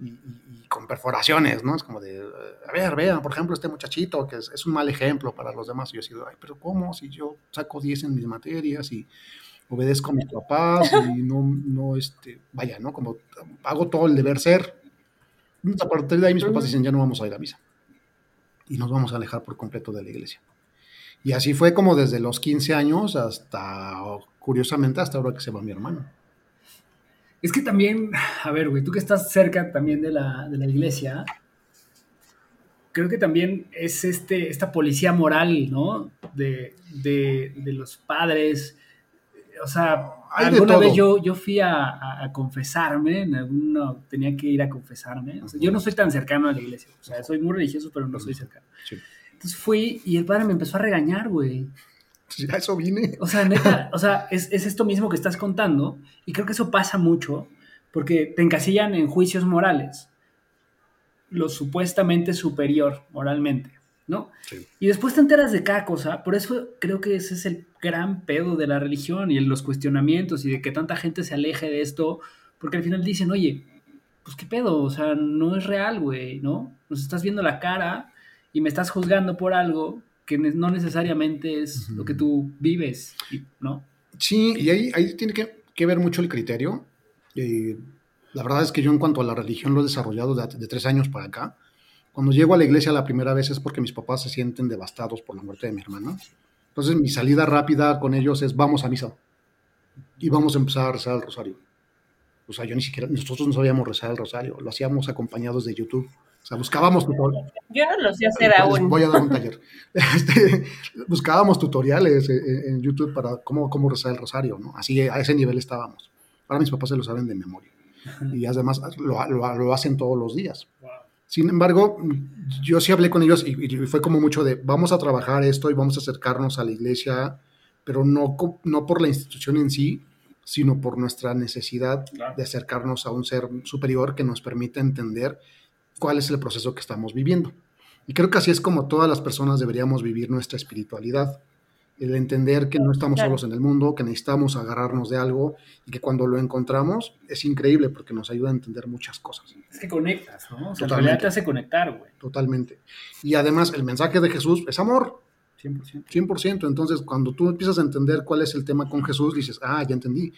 y, con perforaciones, ¿no? Es como de, a ver, vean, por ejemplo, este muchachito que es, un mal ejemplo para los demás. Y yo sido, ay, pero ¿cómo? Si yo saco 10 en mis materias y obedezco a mis papás y no, no, este, vaya, ¿no? Como hago todo el deber ser. a partir de ahí mis papás dicen, ya no vamos a ir a misa. Y nos vamos a alejar por completo de la iglesia. Y así fue como desde los 15 años hasta, curiosamente, hasta ahora que se va mi hermano. Es que también, a ver, güey, tú que estás cerca también de la, iglesia, creo que también es este, esta policía moral, ¿no? De, los padres. O sea, alguna vez yo, yo fui a, confesarme, en alguno tenía que ir a confesarme. yo no soy tan cercano a la iglesia. O sea, soy muy religioso, pero no soy cercano. Sí. Entonces fui y el padre me empezó a regañar, güey. Ya eso vine. O sea, neta, o sea, es, esto mismo que estás contando. Y creo que eso pasa mucho porque te encasillan en juicios morales. Lo supuestamente superior moralmente, ¿no? Sí. Y después te enteras de cada cosa. Por eso creo que ese es el gran pedo de la religión y en los cuestionamientos y de que tanta gente se aleje de esto. Porque al final dicen, oye, pues qué pedo, o sea, no es real, güey, ¿no? Nos estás viendo la cara y me estás juzgando por algo que no necesariamente es lo que tú vives, ¿no? Sí, y ahí, ahí tiene que, ver mucho el criterio. Eh, la verdad es que yo en cuanto a la religión lo he desarrollado de, tres años para acá. Cuando llego a la iglesia la primera vez es porque mis papás se sienten devastados por la muerte de mi hermana. Entonces mi salida rápida con ellos es vamos a misa y vamos a empezar a rezar el rosario. O sea, yo ni siquiera, nosotros no sabíamos rezar el rosario, lo hacíamos acompañados de YouTube. O sea, buscábamos tutoriales. Yo no lo sé hacer aún. Voy a dar un taller. Este, buscábamos tutoriales en, YouTube para cómo, cómo rezar el rosario, ¿no? Así, a ese nivel estábamos. Ahora mis papás se lo saben de memoria. Y además lo, lo, hacen todos los días. Sin embargo, yo sí hablé con ellos y, fue como mucho de, vamos a trabajar esto y vamos a acercarnos a la iglesia pero no, no por la institución en sí, sino por nuestra necesidad de acercarnos a un ser superior que nos permita entender cuál es el proceso que estamos viviendo. Y creo que así es como todas las personas deberíamos vivir nuestra espiritualidad. El entender que no estamos solos en el mundo, que necesitamos agarrarnos de algo y que cuando lo encontramos es increíble porque nos ayuda a entender muchas cosas. Es que conectas, ¿no? O sea, Totalmente. te hace conectar, güey. Totalmente. Y además el mensaje de Jesús es amor. 100%. 100%. Entonces, cuando tú empiezas a entender cuál es el tema con Jesús, dices, ah, ya entendí.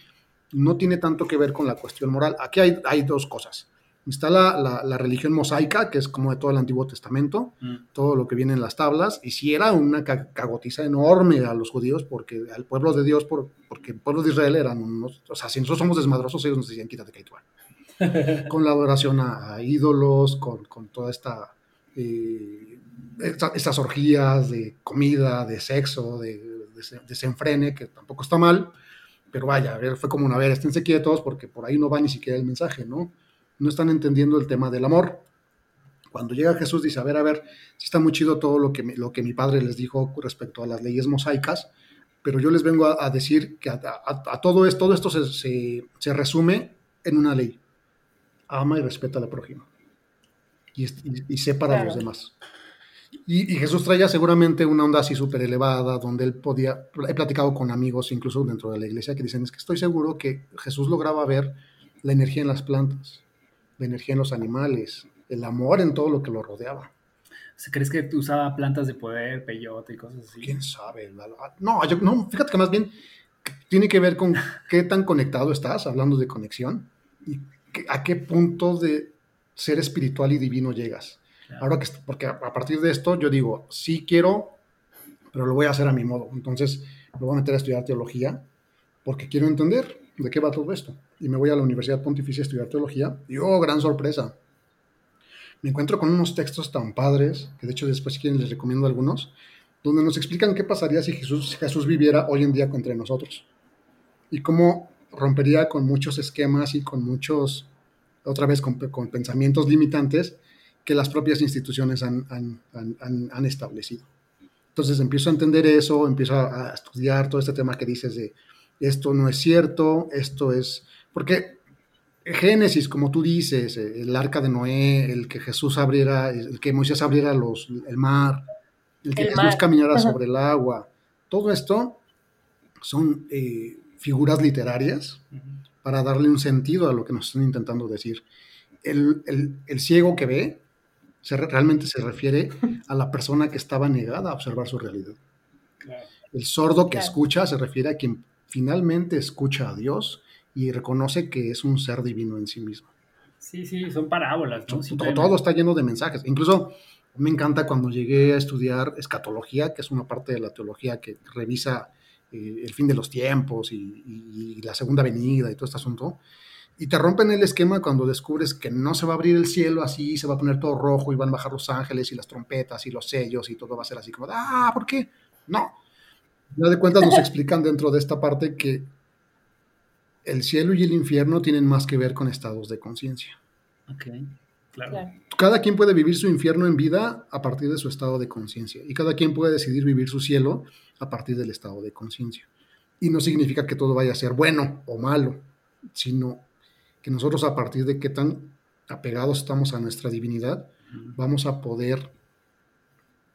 No tiene tanto que ver con la cuestión moral. Aquí hay, hay dos cosas. Está la, la, religión mosaica, que es como de todo el Antiguo Testamento, mm. todo lo que viene en las tablas, y si era una cagotiza enorme a los judíos, porque al pueblo de Dios, por, porque el pueblo de Israel eran unos, o sea, si nosotros somos desmadrosos, ellos nos decían, quítate que con la adoración a, ídolos, con, con, toda esta, eh, estas orgías de comida, de sexo, de, de desenfrene, que tampoco está mal, pero vaya, fue como una, a ver, esténse quietos, porque por ahí no va ni siquiera el mensaje, ¿no? No están entendiendo el tema del amor. Cuando llega Jesús dice, a ver, a ver, sí está muy chido todo lo que, lo que mi padre les dijo respecto a las leyes mosaicas, pero yo les vengo a, decir que a, todo esto, todo esto se, resume en una ley. Ama y respeta a la prójima. Y, y, separa a los demás. Y, y, Jesús traía seguramente una onda así súper elevada, donde él podía, he platicado con amigos incluso dentro de la iglesia que dicen, es que estoy seguro que Jesús lograba ver la energía en las plantas la energía en los animales, el amor en todo lo que lo rodeaba. ¿Crees que usaba plantas de poder, peyote y cosas así? ¿Quién sabe? No, no, fíjate que más bien tiene que ver con qué tan conectado estás, hablando de conexión, y a qué punto de ser espiritual y divino llegas. Ahora que, porque a, partir de esto yo digo, sí quiero, pero lo voy a hacer a mi modo. Entonces me voy a meter a estudiar teología porque quiero entender de qué va todo esto. Y me voy a la Universidad Pontificia a estudiar teología. Y oh, gran sorpresa. Me encuentro con unos textos tan padres, que de hecho después si quieren les recomiendo algunos, donde nos explican qué pasaría si Jesús, Jesús viviera hoy en día entre nosotros. Y cómo rompería con muchos esquemas y con muchos, otra vez, con, con pensamientos limitantes que las propias instituciones han, han, han, han, establecido. Entonces empiezo a entender eso, empiezo a estudiar todo este tema que dices de esto no es cierto, esto es, porque Génesis, como tú dices, el arca de Noé, el que Jesús abriera, el que Moisés abriera los, el mar, el que Jesús caminara sobre el agua, todo esto son eh, figuras literarias para darle un sentido a lo que nos están intentando decir. El, ciego que ve se, realmente se refiere a la persona que estaba negada a observar su realidad. El sordo que escucha se refiere a quien finalmente escucha a Dios y reconoce que es un ser divino en sí mismo. Sí, sí, son parábolas. Todo, está lleno de mensajes. Incluso me encanta cuando llegué a estudiar escatología, que es una parte de la teología que revisa eh, el fin de los tiempos y, la segunda venida y todo este asunto. Y te rompen el esquema cuando descubres que no se va a abrir el cielo así, se va a poner todo rojo y van a bajar los ángeles y las trompetas y los sellos y todo va a ser así como, ah, ¿por qué? No, ya de cuentas nos explican dentro de esta parte que el cielo y el infierno tienen más que ver con estados de conciencia. Ok, claro. Cada quien puede vivir su infierno en vida a partir de su estado de conciencia y cada quien puede decidir vivir su cielo a partir del estado de conciencia. Y no significa que todo vaya a ser bueno o malo, sino que nosotros a partir de qué tan apegados estamos a nuestra divinidad, vamos a poder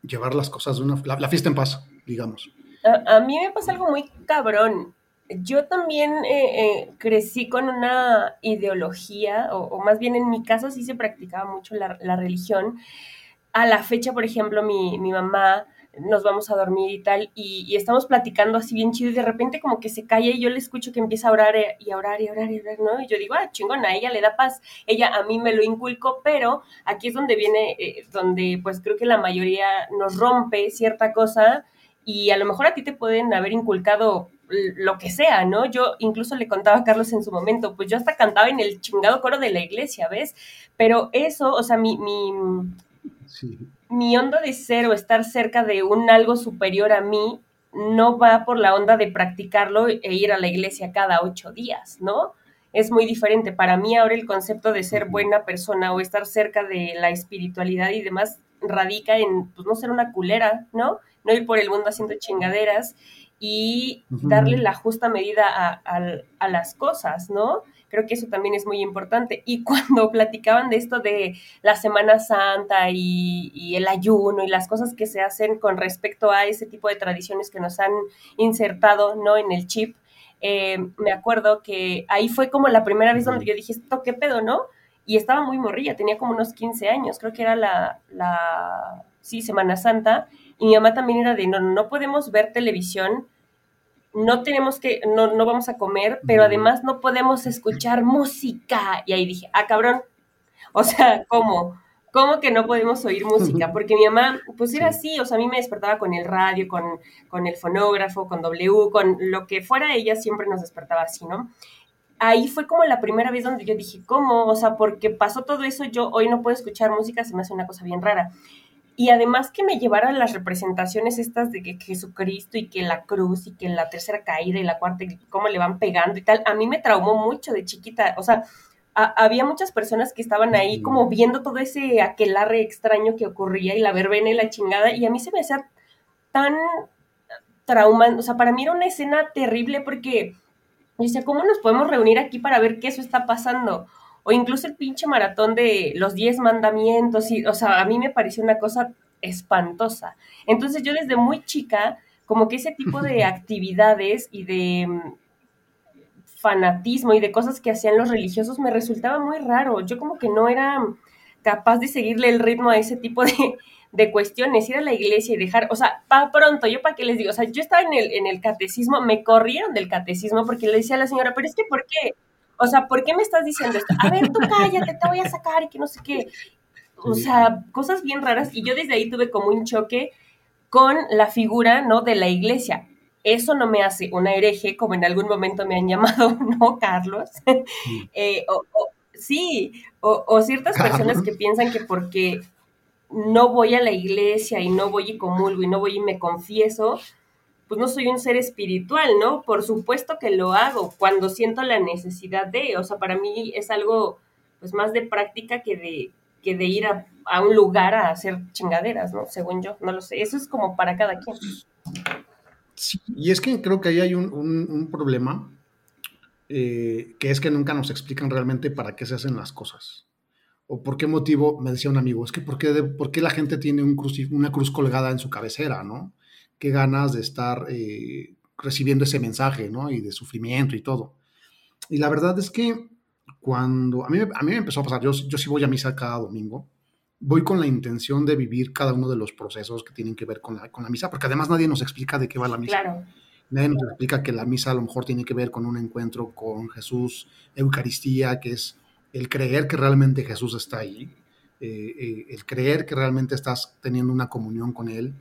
llevar las cosas de una... la fiesta en paz, digamos. A, mí me pasa algo muy cabrón. Yo también eh, eh, crecí con una ideología, o, más bien en mi caso sí se practicaba mucho la, religión. A la fecha, por ejemplo, mi, mamá nos vamos a dormir y tal, y, estamos platicando así bien chido, y de repente como que se calla y yo le escucho que empieza a orar eh, y a orar y a orar y a orar, ¿no? Y yo digo, ah, chingona, a ella le da paz, ella a mí me lo inculcó, pero aquí es donde viene, donde pues creo que la mayoría nos rompe cierta cosa y a lo mejor a ti te pueden haber inculcado lo que sea, ¿no? Yo incluso le contaba a Carlos en su momento, pues yo hasta cantaba en el chingado coro de la iglesia, ¿ves? Pero eso, o sea, mi, mi, mi onda de ser o estar cerca de un algo superior a mí no va por la onda de practicarlo e ir a la iglesia cada ocho días, ¿no? Es muy diferente. Para mí ahora el concepto de ser buena persona o estar cerca de la espiritualidad y demás radica en, pues, no ser una culera, ¿no? no ir por el mundo haciendo chingaderas y darle la justa medida a, las cosas, ¿no? Creo que eso también es muy importante. Y cuando platicaban de esto de la Semana Santa y, el ayuno y las cosas que se hacen con respecto a ese tipo de tradiciones que nos han insertado, ¿no? En el chip, eh, me acuerdo que ahí fue como la primera vez donde yo dije, ¿esto qué pedo, no? Y estaba muy morrilla, tenía como unos 15 años, creo que era la, la sí, Semana Santa, y mi mamá también era de, no, no podemos ver televisión, no tenemos que, no, no vamos a comer, pero además no podemos escuchar música. Y ahí dije, ah, cabrón, o sea, ¿cómo? ¿Cómo que no podemos oír música? Porque mi mamá, pues era así, o sea, a mí me despertaba con el radio, con, con el fonógrafo, con W, con lo que fuera, ella siempre nos despertaba así, ¿no? Ahí fue como la primera vez donde yo dije, ¿cómo? O sea, porque pasó todo eso, yo hoy no puedo escuchar música, se me hace una cosa bien rara. Y además que me llevaran las representaciones estas de que Jesucristo y que la cruz y que la tercera caída y la cuarta y cómo le van pegando y tal, a mí me traumó mucho de chiquita. O sea, había muchas personas que estaban ahí como viendo todo ese aquelarre extraño que ocurría y la verbena y la chingada, y a mí se me hacía tan traumante, o sea, para mí era una escena terrible porque yo decía, ¿cómo nos podemos reunir aquí para ver qué eso está pasando? O incluso el pinche maratón de los 10 mandamientos, y, o sea, a mí me pareció una cosa espantosa. Entonces yo desde muy chica, como que ese tipo de actividades y de fanatismo y de cosas que hacían los religiosos me resultaba muy raro. Yo como que no era capaz de seguirle el ritmo a ese tipo de, de cuestiones, ir a la iglesia y dejar, o sea, para pronto, yo para qué les digo, o sea, yo estaba en el, en el catecismo, me corrieron del catecismo porque le decía a la señora, pero es que ¿por qué? O sea, ¿por qué me estás diciendo esto? A ver, tú cállate, te voy a sacar y que no sé qué. O sea, cosas bien raras y yo desde ahí tuve como un choque con la figura, ¿no? De la iglesia eso no me hace una hereje, como en algún momento me han llamado, ¿no, Carlos? Eh, o, sí, o, ciertas personas que piensan que porque no voy a la iglesia y no voy y comulgo y no voy y me confieso, pues no soy un ser espiritual, ¿no? Por supuesto que lo hago cuando siento la necesidad de, o sea, para mí es algo pues más de práctica que de, que de ir a, a un lugar a hacer chingaderas, ¿no? Según yo, no lo sé, eso es como para cada quien. Sí, y es que creo que ahí hay un, problema, eh, que es que nunca nos explican realmente para qué se hacen las cosas. O por qué motivo, me decía un amigo, es que por qué, por qué la gente tiene un una cruz colgada en su cabecera, ¿no? Qué ganas de estar eh, recibiendo ese mensaje, ¿no? Y de sufrimiento y todo. Y la verdad es que cuando a mí, a mí me empezó a pasar, yo, yo sí voy a misa cada domingo, voy con la intención de vivir cada uno de los procesos que tienen que ver con la, con la misa, porque además nadie nos explica de qué va la misa. Claro. Nadie nos explica que la misa a lo mejor tiene que ver con un encuentro con Jesús, Eucaristía, que es el creer que realmente Jesús está ahí, eh, eh, el creer que realmente estás teniendo una comunión con Él.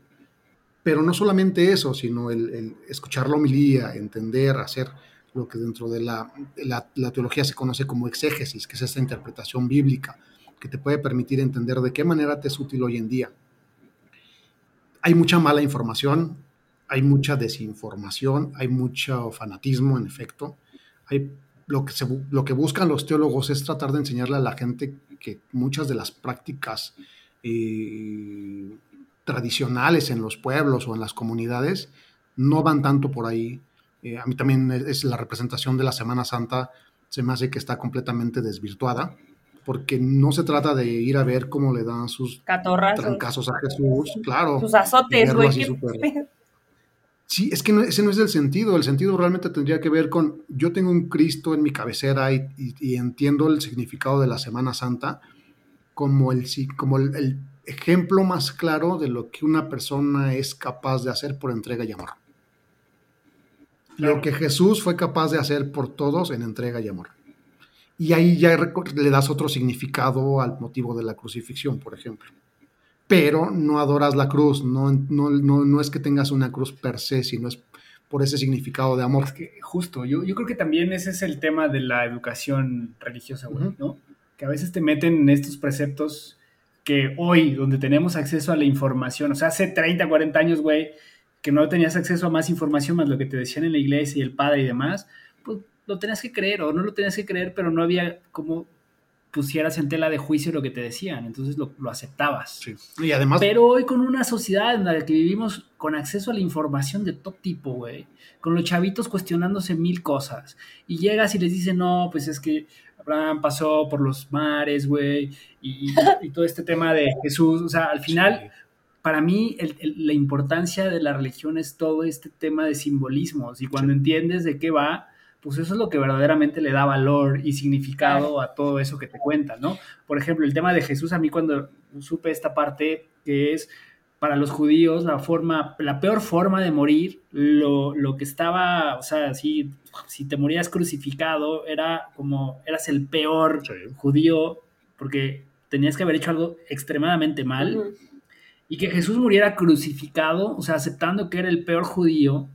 Pero no solamente eso, sino el, escuchar la homilía, entender, hacer lo que dentro de la, la, la teología se conoce como exégesis, que es esta interpretación bíblica que te puede permitir entender de qué manera te es útil hoy en día. Hay mucha mala información, hay mucha desinformación, hay mucho fanatismo, en efecto. Hay, lo, que lo que buscan los teólogos es tratar de enseñarle a la gente que muchas de las prácticas eh, tradicionales en los pueblos o en las comunidades no van tanto por ahí. Eh, a mí también es la representación de la Semana Santa, se me hace que está completamente desvirtuada porque no se trata de ir a ver cómo le dan sus trancazos a Jesús, claro. Sus azotes, güey. Sí, es que ese no es el sentido. El sentido realmente tendría que ver con, yo tengo un Cristo en mi cabecera y, entiendo el significado de la Semana Santa como, el, como el, ejemplo más claro de lo que una persona es capaz de hacer por entrega y amor. Lo que Jesús fue capaz de hacer por todos en entrega y amor. Y ahí ya le das otro significado al motivo de la crucifixión, por ejemplo. Pero no adoras la cruz, no, no, no, es que tengas una cruz per se, sino es por ese significado de amor. que justo, yo, yo creo que también ese es el tema de la educación religiosa, güey, ¿no? Que a veces te meten en estos preceptos que hoy, donde tenemos acceso a la información, o sea, hace 30, 40 años, güey, que no tenías acceso a más información más lo que te decían en la iglesia y el padre y demás, pues lo tenías que creer o no lo tenías que creer, pero no había como pusieras en tela de juicio lo que te decían, entonces lo, aceptabas. Y además... Pero hoy con una sociedad en la que vivimos con acceso a la información de todo tipo, güey, con los chavitos cuestionándose mil cosas, y llegas y les dices, no, pues es que Abraham pasó por los mares, güey, y, todo este tema de Jesús, o sea, al final... Para mí, la importancia de la religión es todo este tema de simbolismos. Y cuando entiendes de qué va, pues eso es lo que verdaderamente le da valor y significado a todo eso que te cuentan, ¿no? Por ejemplo, el tema de Jesús, a mí cuando supe esta parte que es para los judíos la forma, la peor forma de morir, lo, que estaba, o sea, si, si te morías crucificado, era como, eras el peor judío, porque tenías que haber hecho algo extremadamente mal, y que Jesús muriera crucificado, o sea, aceptando que era el peor judío,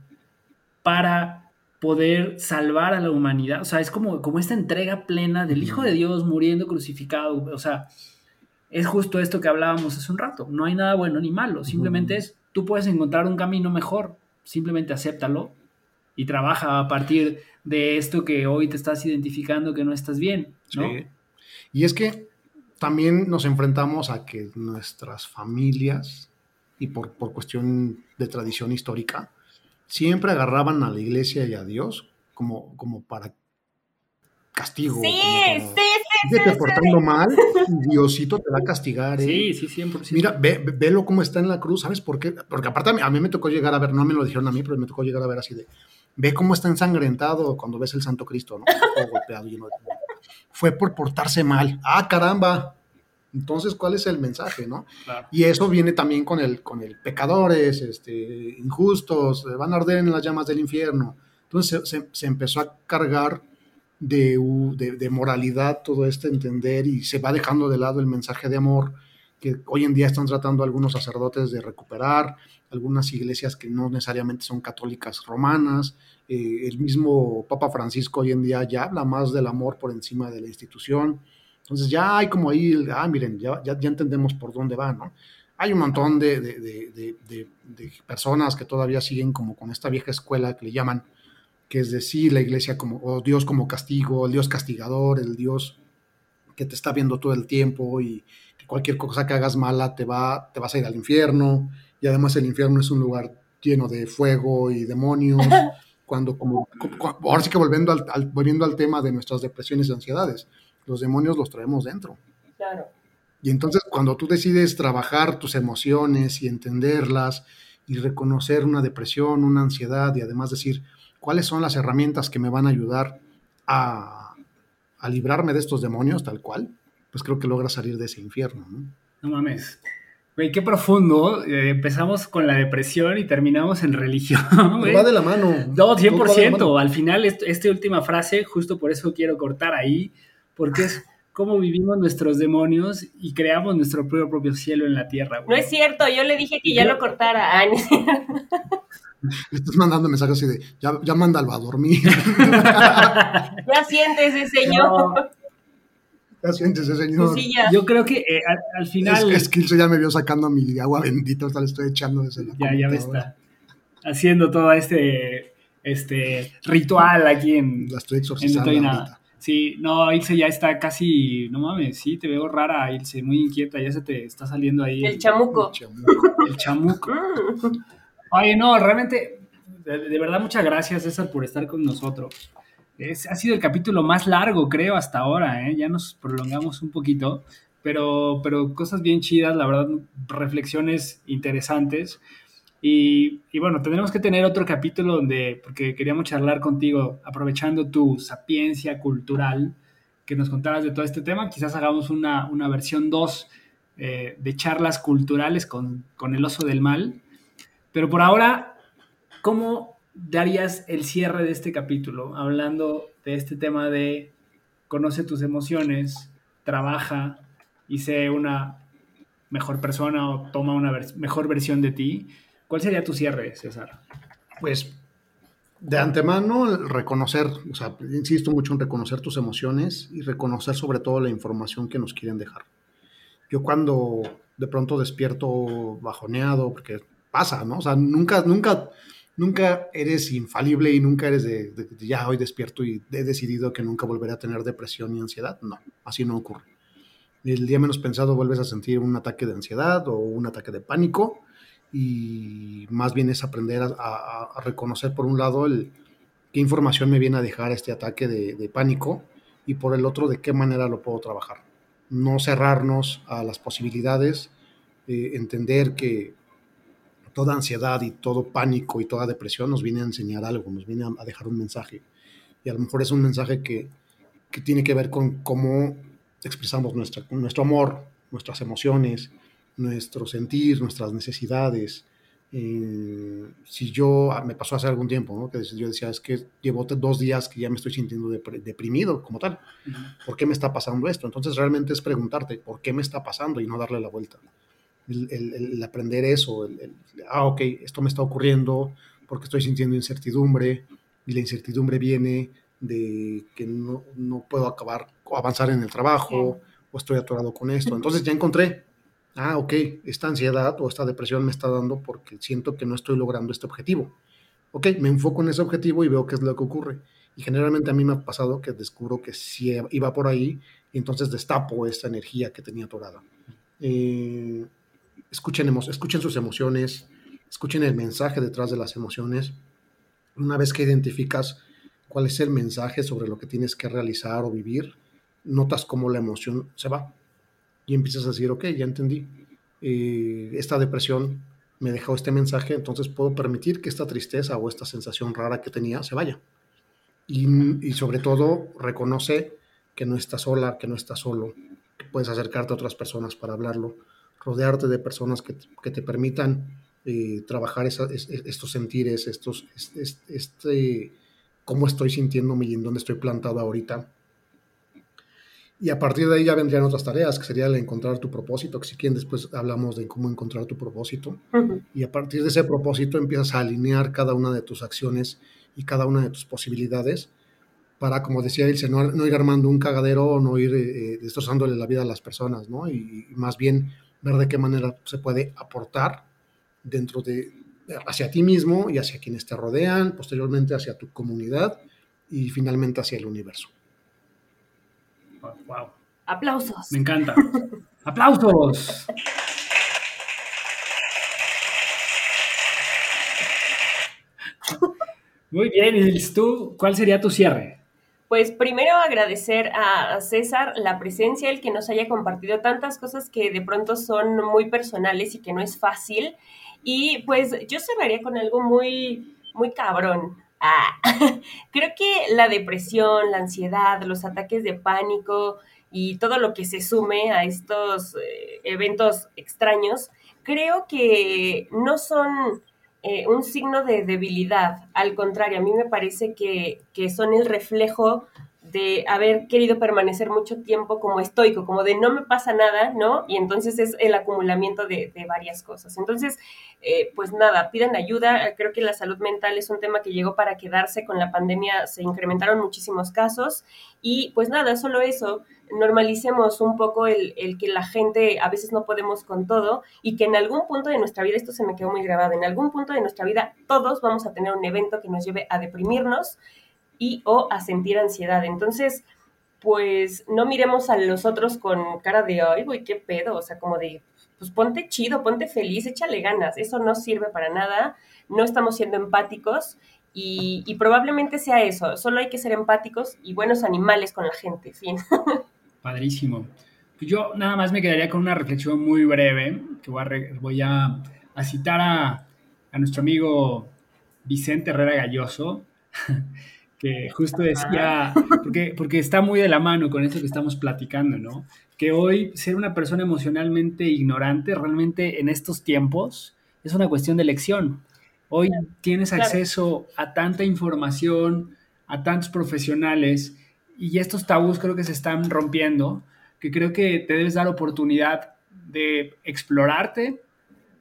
para poder salvar a la humanidad. O sea, es como, como esta entrega plena del Hijo de Dios muriendo crucificado. O sea, es justo esto que hablábamos hace un rato. No hay nada bueno ni malo. Simplemente es, tú puedes encontrar un camino mejor. Simplemente acéptalo y trabaja a partir de esto que hoy te estás identificando que no estás bien. ¿no? Y es que también nos enfrentamos a que nuestras familias, y por, por cuestión de tradición histórica, siempre agarraban a la iglesia y a Dios como, como para castigo. Sí, sí, sí, te portando mal, Diosito te va a castigar. ¿eh? Sí, sí, 100%. Mira, ve, velo cómo está en la cruz, ¿sabes por qué? Porque aparte a mí, me tocó llegar a ver, no me lo dijeron a mí, pero me tocó llegar a ver así de, ve cómo está ensangrentado cuando ves el Santo Cristo, ¿no? golpeado, lleno de... Fue por portarse mal. Ah, caramba, entonces, ¿cuál es el mensaje, no? Y eso viene también con el, con el pecadores, este, injustos, van a arder en las llamas del infierno. Entonces se, empezó a cargar de, de, moralidad todo este entender y se va dejando de lado el mensaje de amor que hoy en día están tratando algunos sacerdotes de recuperar, algunas iglesias que no necesariamente son católicas romanas, eh, el mismo Papa Francisco hoy en día ya habla más del amor por encima de la institución. Entonces ya hay como ahí, ah, miren, ya, ya, entendemos por dónde va, ¿no? Hay un montón de, de, personas que todavía siguen como con esta vieja escuela que le llaman, que es decir, la iglesia como, o Dios como castigo, el Dios castigador, el Dios que te está viendo todo el tiempo y que cualquier cosa que hagas mala te, va, te vas a ir al infierno. Y además el infierno es un lugar lleno de fuego y demonios. cuando como, ahora sí que volviendo al, volviendo al tema de nuestras depresiones y ansiedades los demonios los traemos dentro. Claro. Y entonces cuando tú decides trabajar tus emociones y entenderlas y reconocer una depresión, una ansiedad y además decir cuáles son las herramientas que me van a ayudar a, a librarme de estos demonios tal cual, pues creo que logras salir de ese infierno. No, no mames. Güey, qué profundo. Eh, empezamos con la depresión y terminamos en religión. Va de la mano. No, 100%. Al final, esta última frase, justo por eso quiero cortar ahí, porque es cómo vivimos nuestros demonios y creamos nuestro propio, propio cielo en la tierra. No es cierto, yo le dije que ya lo cortara. le estás mandando mensajes así de, ya, ya mándalo a dormir. ya siéntese, señor. Ya siéntese, señor. Pues yo creo que eh, al, final... Es que Skills ya me vio sacando mi agua bendita, hasta le estoy echando desde la Ya, ya me está haciendo todo este, este ritual aquí en... La estoy exorcizando Sí, no, Ilse ya está casi, no mames, sí, te veo rara, Ilse, muy inquieta, ya se te está saliendo ahí. El chamuco. El chamuco. Oye, no, realmente, de, verdad, muchas gracias, César, por estar con nosotros. ha sido el capítulo más largo, creo, hasta ahora, ¿eh? ya nos prolongamos un poquito, pero, pero cosas bien chidas, la verdad, reflexiones interesantes. Y, bueno, tendremos que tener otro capítulo donde, porque queríamos charlar contigo, aprovechando tu sapiencia cultural, que nos contaras de todo este tema. Quizás hagamos una, versión 2 eh, de charlas culturales con, el oso del mal. Pero por ahora, ¿cómo darías el cierre de este capítulo? Hablando de este tema de conoce tus emociones, trabaja y sé una mejor persona o toma una mejor versión de ti. ¿Cuál sería tu cierre, César? Pues de antemano, reconocer, o sea, insisto mucho en reconocer tus emociones y reconocer sobre todo la información que nos quieren dejar. Yo cuando de pronto despierto bajoneado, porque pasa, ¿no? O sea, nunca, nunca, nunca eres infalible y nunca eres de, ya hoy despierto y he decidido que nunca volveré a tener depresión ni ansiedad. No, así no ocurre. El día menos pensado vuelves a sentir un ataque de ansiedad o un ataque de pánico y más bien es aprender a, reconocer por un lado qué información me viene a dejar este ataque de, pánico y por el otro de qué manera lo puedo trabajar. No cerrarnos a las posibilidades, eh, entender que toda ansiedad y todo pánico y toda depresión nos viene a enseñar algo, nos viene a, dejar un mensaje. Y a lo mejor es un mensaje que, que tiene que ver con cómo expresamos nuestra, nuestro amor, nuestras emociones, nuestro sentir, nuestras necesidades. Eh, si yo, ah, me pasó hace algún tiempo, ¿no? que yo decía, es que llevo dos días que ya me estoy sintiendo deprimido como tal. ¿Por qué me está pasando esto? Entonces realmente es preguntarte, ¿por qué me está pasando? Y no darle la vuelta. El, aprender eso, el, ah, ok, esto me está ocurriendo porque estoy sintiendo incertidumbre y la incertidumbre viene de que no, no puedo acabar o avanzar en el trabajo o estoy atorado con esto. Entonces ya encontré ah, ok, esta ansiedad o esta depresión me está dando porque siento que no estoy logrando este objetivo. Ok, me enfoco en ese objetivo y veo qué es lo que ocurre. Y generalmente a mí me ha pasado que descubro que sí iba por ahí y entonces destapo esta energía que tenía atorada. Eh, escuchen, escuchen sus emociones, escuchen el mensaje detrás de las emociones. Una vez que identificas cuál es el mensaje sobre lo que tienes que realizar o vivir, notas cómo la emoción se va y empiezas a decir, ok, ya entendí, eh, esta depresión me dejó este mensaje, entonces puedo permitir que esta tristeza o esta sensación rara que tenía se vaya. Y, sobre todo, reconoce que no estás sola, que no estás solo, que puedes acercarte a otras personas para hablarlo, rodearte de personas que, te permitan eh, trabajar estos sentires, estos, este, cómo estoy sintiéndome y en dónde estoy plantado ahorita y a partir de ahí ya vendrían otras tareas, que sería el encontrar tu propósito, que si quieren después hablamos de cómo encontrar tu propósito. Y a partir de ese propósito empiezas a alinear cada una de tus acciones y cada una de tus posibilidades para, como decía Ilse, no, no ir armando un cagadero no ir eh, eh, destrozándole la vida a las personas, ¿no? Y, más bien ver de qué manera se puede aportar dentro de, hacia ti mismo y hacia quienes te rodean, posteriormente hacia tu comunidad y finalmente hacia el universo. Wow. Aplausos. Me encanta. Aplausos. Muy bien, y tú, ¿cuál sería tu cierre? Pues primero agradecer a César la presencia, el que nos haya compartido tantas cosas que de pronto son muy personales y que no es fácil. Y pues yo cerraría con algo muy, muy cabrón. Ah, creo que la depresión, la ansiedad, los ataques de pánico y todo lo que se sume a estos eh, eventos extraños, creo que no son eh, un signo de debilidad. Al contrario, a mí me parece que, que son el reflejo de haber querido permanecer mucho tiempo como estoico, como de no me pasa nada, ¿no? Y entonces es el acumulamiento de, varias cosas. Entonces, eh, pues nada, pidan ayuda. Creo que la salud mental es un tema que llegó para quedarse. Con la pandemia se incrementaron muchísimos casos y pues nada, solo eso. Normalicemos un poco el, el que la gente a veces no podemos con todo y que en algún punto de nuestra vida, esto se me quedó muy grabado, en algún punto de nuestra vida todos vamos a tener un evento que nos lleve a deprimirnos y o a sentir ansiedad. Entonces, pues no miremos a los otros con cara de, ay, güey, qué pedo, o sea, como de, pues ponte chido, ponte feliz, échale ganas, eso no sirve para nada, no estamos siendo empáticos y, y probablemente sea eso, solo hay que ser empáticos y buenos animales con la gente, fin. Padrísimo. Pues yo nada más me quedaría con una reflexión muy breve, que voy a, a, citar a, a nuestro amigo Vicente Herrera Galloso, que justo decía, porque, porque está muy de la mano con eso que estamos platicando, ¿no? Que hoy ser una persona emocionalmente ignorante realmente en estos tiempos es una cuestión de elección. Hoy tienes acceso a tanta información, a tantos profesionales y estos tabús creo que se están rompiendo, que creo que te debes dar oportunidad de explorarte,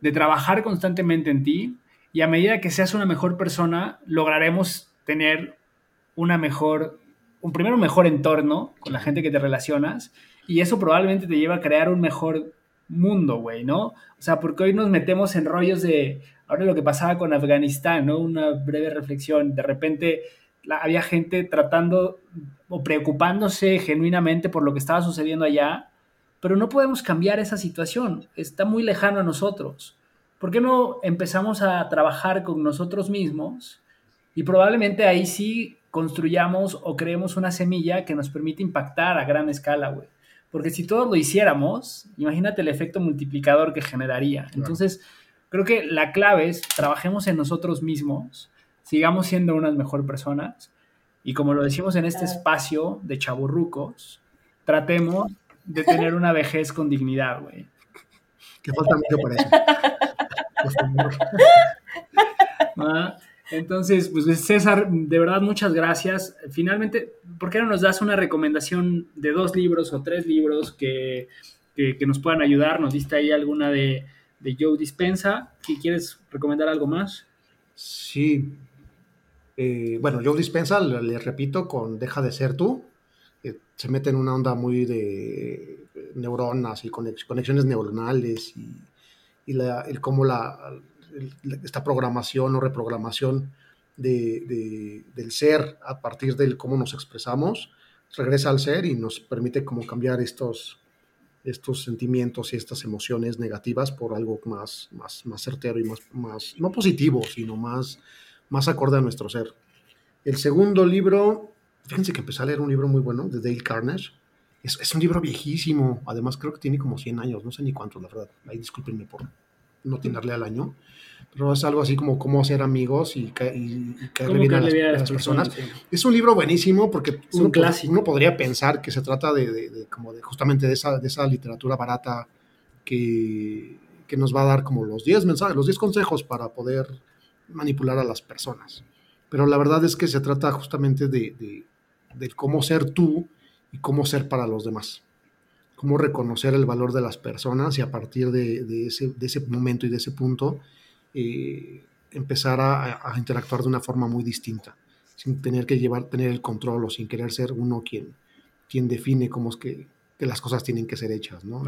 de trabajar constantemente en ti y a medida que seas una mejor persona, lograremos tener una mejor, un primero mejor entorno con la gente que te relacionas y eso probablemente te lleva a crear un mejor mundo, güey, ¿no? O sea, porque hoy nos metemos en rollos de, ahora lo que pasaba con Afganistán, ¿no? Una breve reflexión, de repente había gente tratando o preocupándose genuinamente por lo que estaba sucediendo allá, pero no podemos cambiar esa situación, está muy lejano a nosotros. ¿Por qué no empezamos a trabajar con nosotros mismos y probablemente ahí sí construyamos o creemos una semilla que nos permite impactar a gran escala, güey? Porque si todos lo hiciéramos, imagínate el efecto multiplicador que generaría. Entonces, creo que la clave es trabajemos en nosotros mismos, sigamos siendo unas mejor personas y como lo decimos en este espacio de chaburrucos, tratemos de tener una vejez con dignidad, güey. Que falta mucho para eso. ¿Ah? Entonces, pues César, de verdad muchas gracias. Finalmente, ¿por qué no nos das una recomendación de dos libros o tres libros que, nos puedan ayudar? ¿Nos diste ahí alguna de, de Joe Dispensa? ¿Quieres recomendar algo más? Sí. Eh, bueno, Joe Dispensa, le, repito, con Deja de ser tú. se mete en una onda muy de neuronas y conexiones neuronales y, el cómo la esta programación o reprogramación de, del ser a partir del cómo nos expresamos, regresa al ser y nos permite como cambiar estos, estos sentimientos y estas emociones negativas por algo más, más, más certero y más, más, no positivo, sino más, más acorde a nuestro ser. El segundo libro, fíjense que empecé a leer un libro muy bueno de Dale Carnage. Es, es un libro viejísimo, además creo que tiene como 100 años, no sé ni cuántos, la verdad. Ahí discúlpenme por no tenerle al año pero es algo así como cómo hacer amigos y, y, caerle bien a las, personas. Es un libro buenísimo porque uno, uno, podría pensar que se trata de, como de justamente de esa, de esa literatura barata que, que, nos va a dar como los 10 mensajes, los 10 consejos para poder manipular a las personas. Pero la verdad es que se trata justamente de, de cómo ser tú y cómo ser para los demás cómo reconocer el valor de las personas y a partir de, de, ese, de, ese, momento y de ese punto eh, empezar a, interactuar de una forma muy distinta, sin tener que llevar, tener el control o sin querer ser uno quien, quien define cómo es que, que las cosas tienen que ser hechas, ¿no?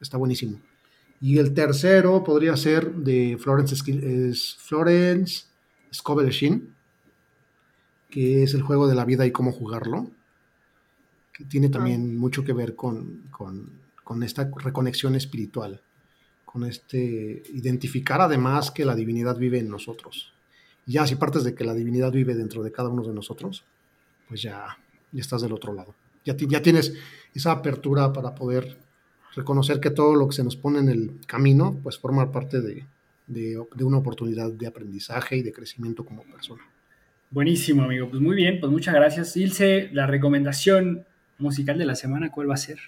Está, buenísimo. Y el tercero podría ser de Florence, es Florence Scovel que es el juego de la vida y cómo jugarlo, que tiene ah. también mucho que ver con, con, con esta reconexión espiritual con este, identificar además que la divinidad vive en nosotros. ya si partes de que la divinidad vive dentro de cada uno de nosotros, pues ya, ya estás del otro lado. Ya, ya tienes esa apertura para poder reconocer que todo lo que se nos pone en el camino, pues forma parte de, de, de una oportunidad de aprendizaje y de crecimiento como persona. Buenísimo, amigo. Pues muy bien, pues muchas gracias. Ilse, la recomendación musical de la semana, ¿cuál va a ser?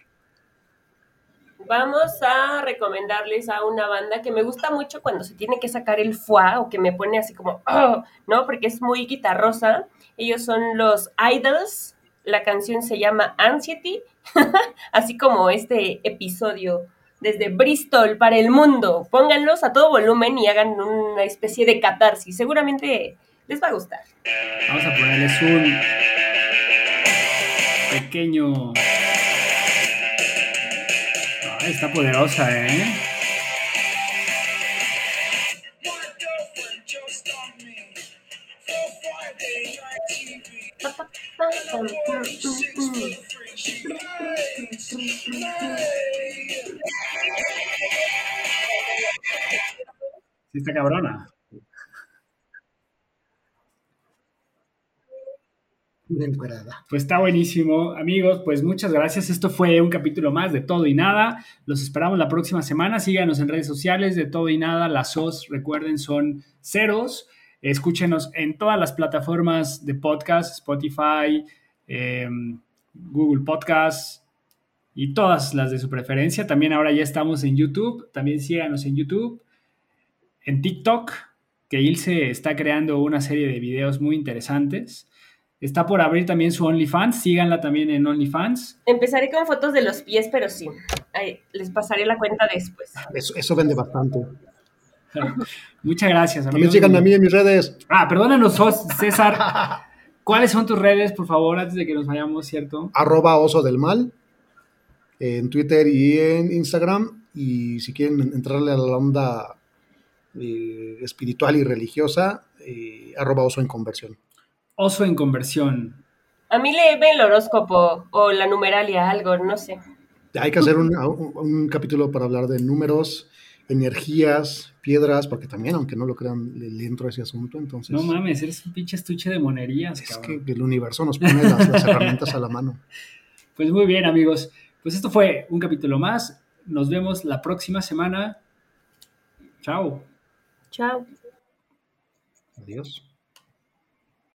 vamos a recomendarles a una banda que me gusta mucho cuando se tiene que sacar el foie o que me pone así como, oh", ¿no? Porque es muy guitarrosa. Ellos son los Idols. La canción se llama Anxiety, así como este episodio desde Bristol para el mundo. Pónganlos a todo volumen y hagan una especie de catarsis. Seguramente les va a gustar. Vamos a ponerles un pequeño está poderosa, ¿eh? Sí, está cabrona. Pues está buenísimo, amigos. Pues muchas gracias. Esto fue un capítulo más de Todo y Nada. Los esperamos la próxima semana. Síganos en redes sociales de Todo y Nada. Las SOS, recuerden, son ceros. Escúchenos en todas las plataformas de podcast, Spotify, em, Google Podcasts y todas las de su preferencia. También ahora ya estamos en YouTube. También síganos en YouTube, en TikTok, que Ilse está creando una serie de videos muy interesantes. Está por abrir también su OnlyFans. Síganla también en OnlyFans. Empezaré con fotos de los pies, pero sí. les pasaré la cuenta después. Eso, vende bastante. Muchas gracias. También sigan a mí en mis redes. Ah, perdónanos, César. ¿Cuáles son tus redes, por favor, antes de que nos vayamos, cierto? Arroba oso del mal en Twitter y en Instagram y si quieren entrarle a la onda eh, espiritual y religiosa, eh, arroba oso en conversión. Oso en conversión. A mí le ve el horóscopo o la numeralia, algo, no sé. Hay que hacer un, capítulo para hablar de números, energías, piedras, porque también, aunque no lo crean, le, entro a ese asunto. Entonces, no mames, eres un pinche estuche de monerías. Es que el universo nos pone las herramientas a la mano. Pues muy bien, amigos. Pues esto fue un capítulo más. Nos vemos la próxima semana. Chao. Chao. Adiós.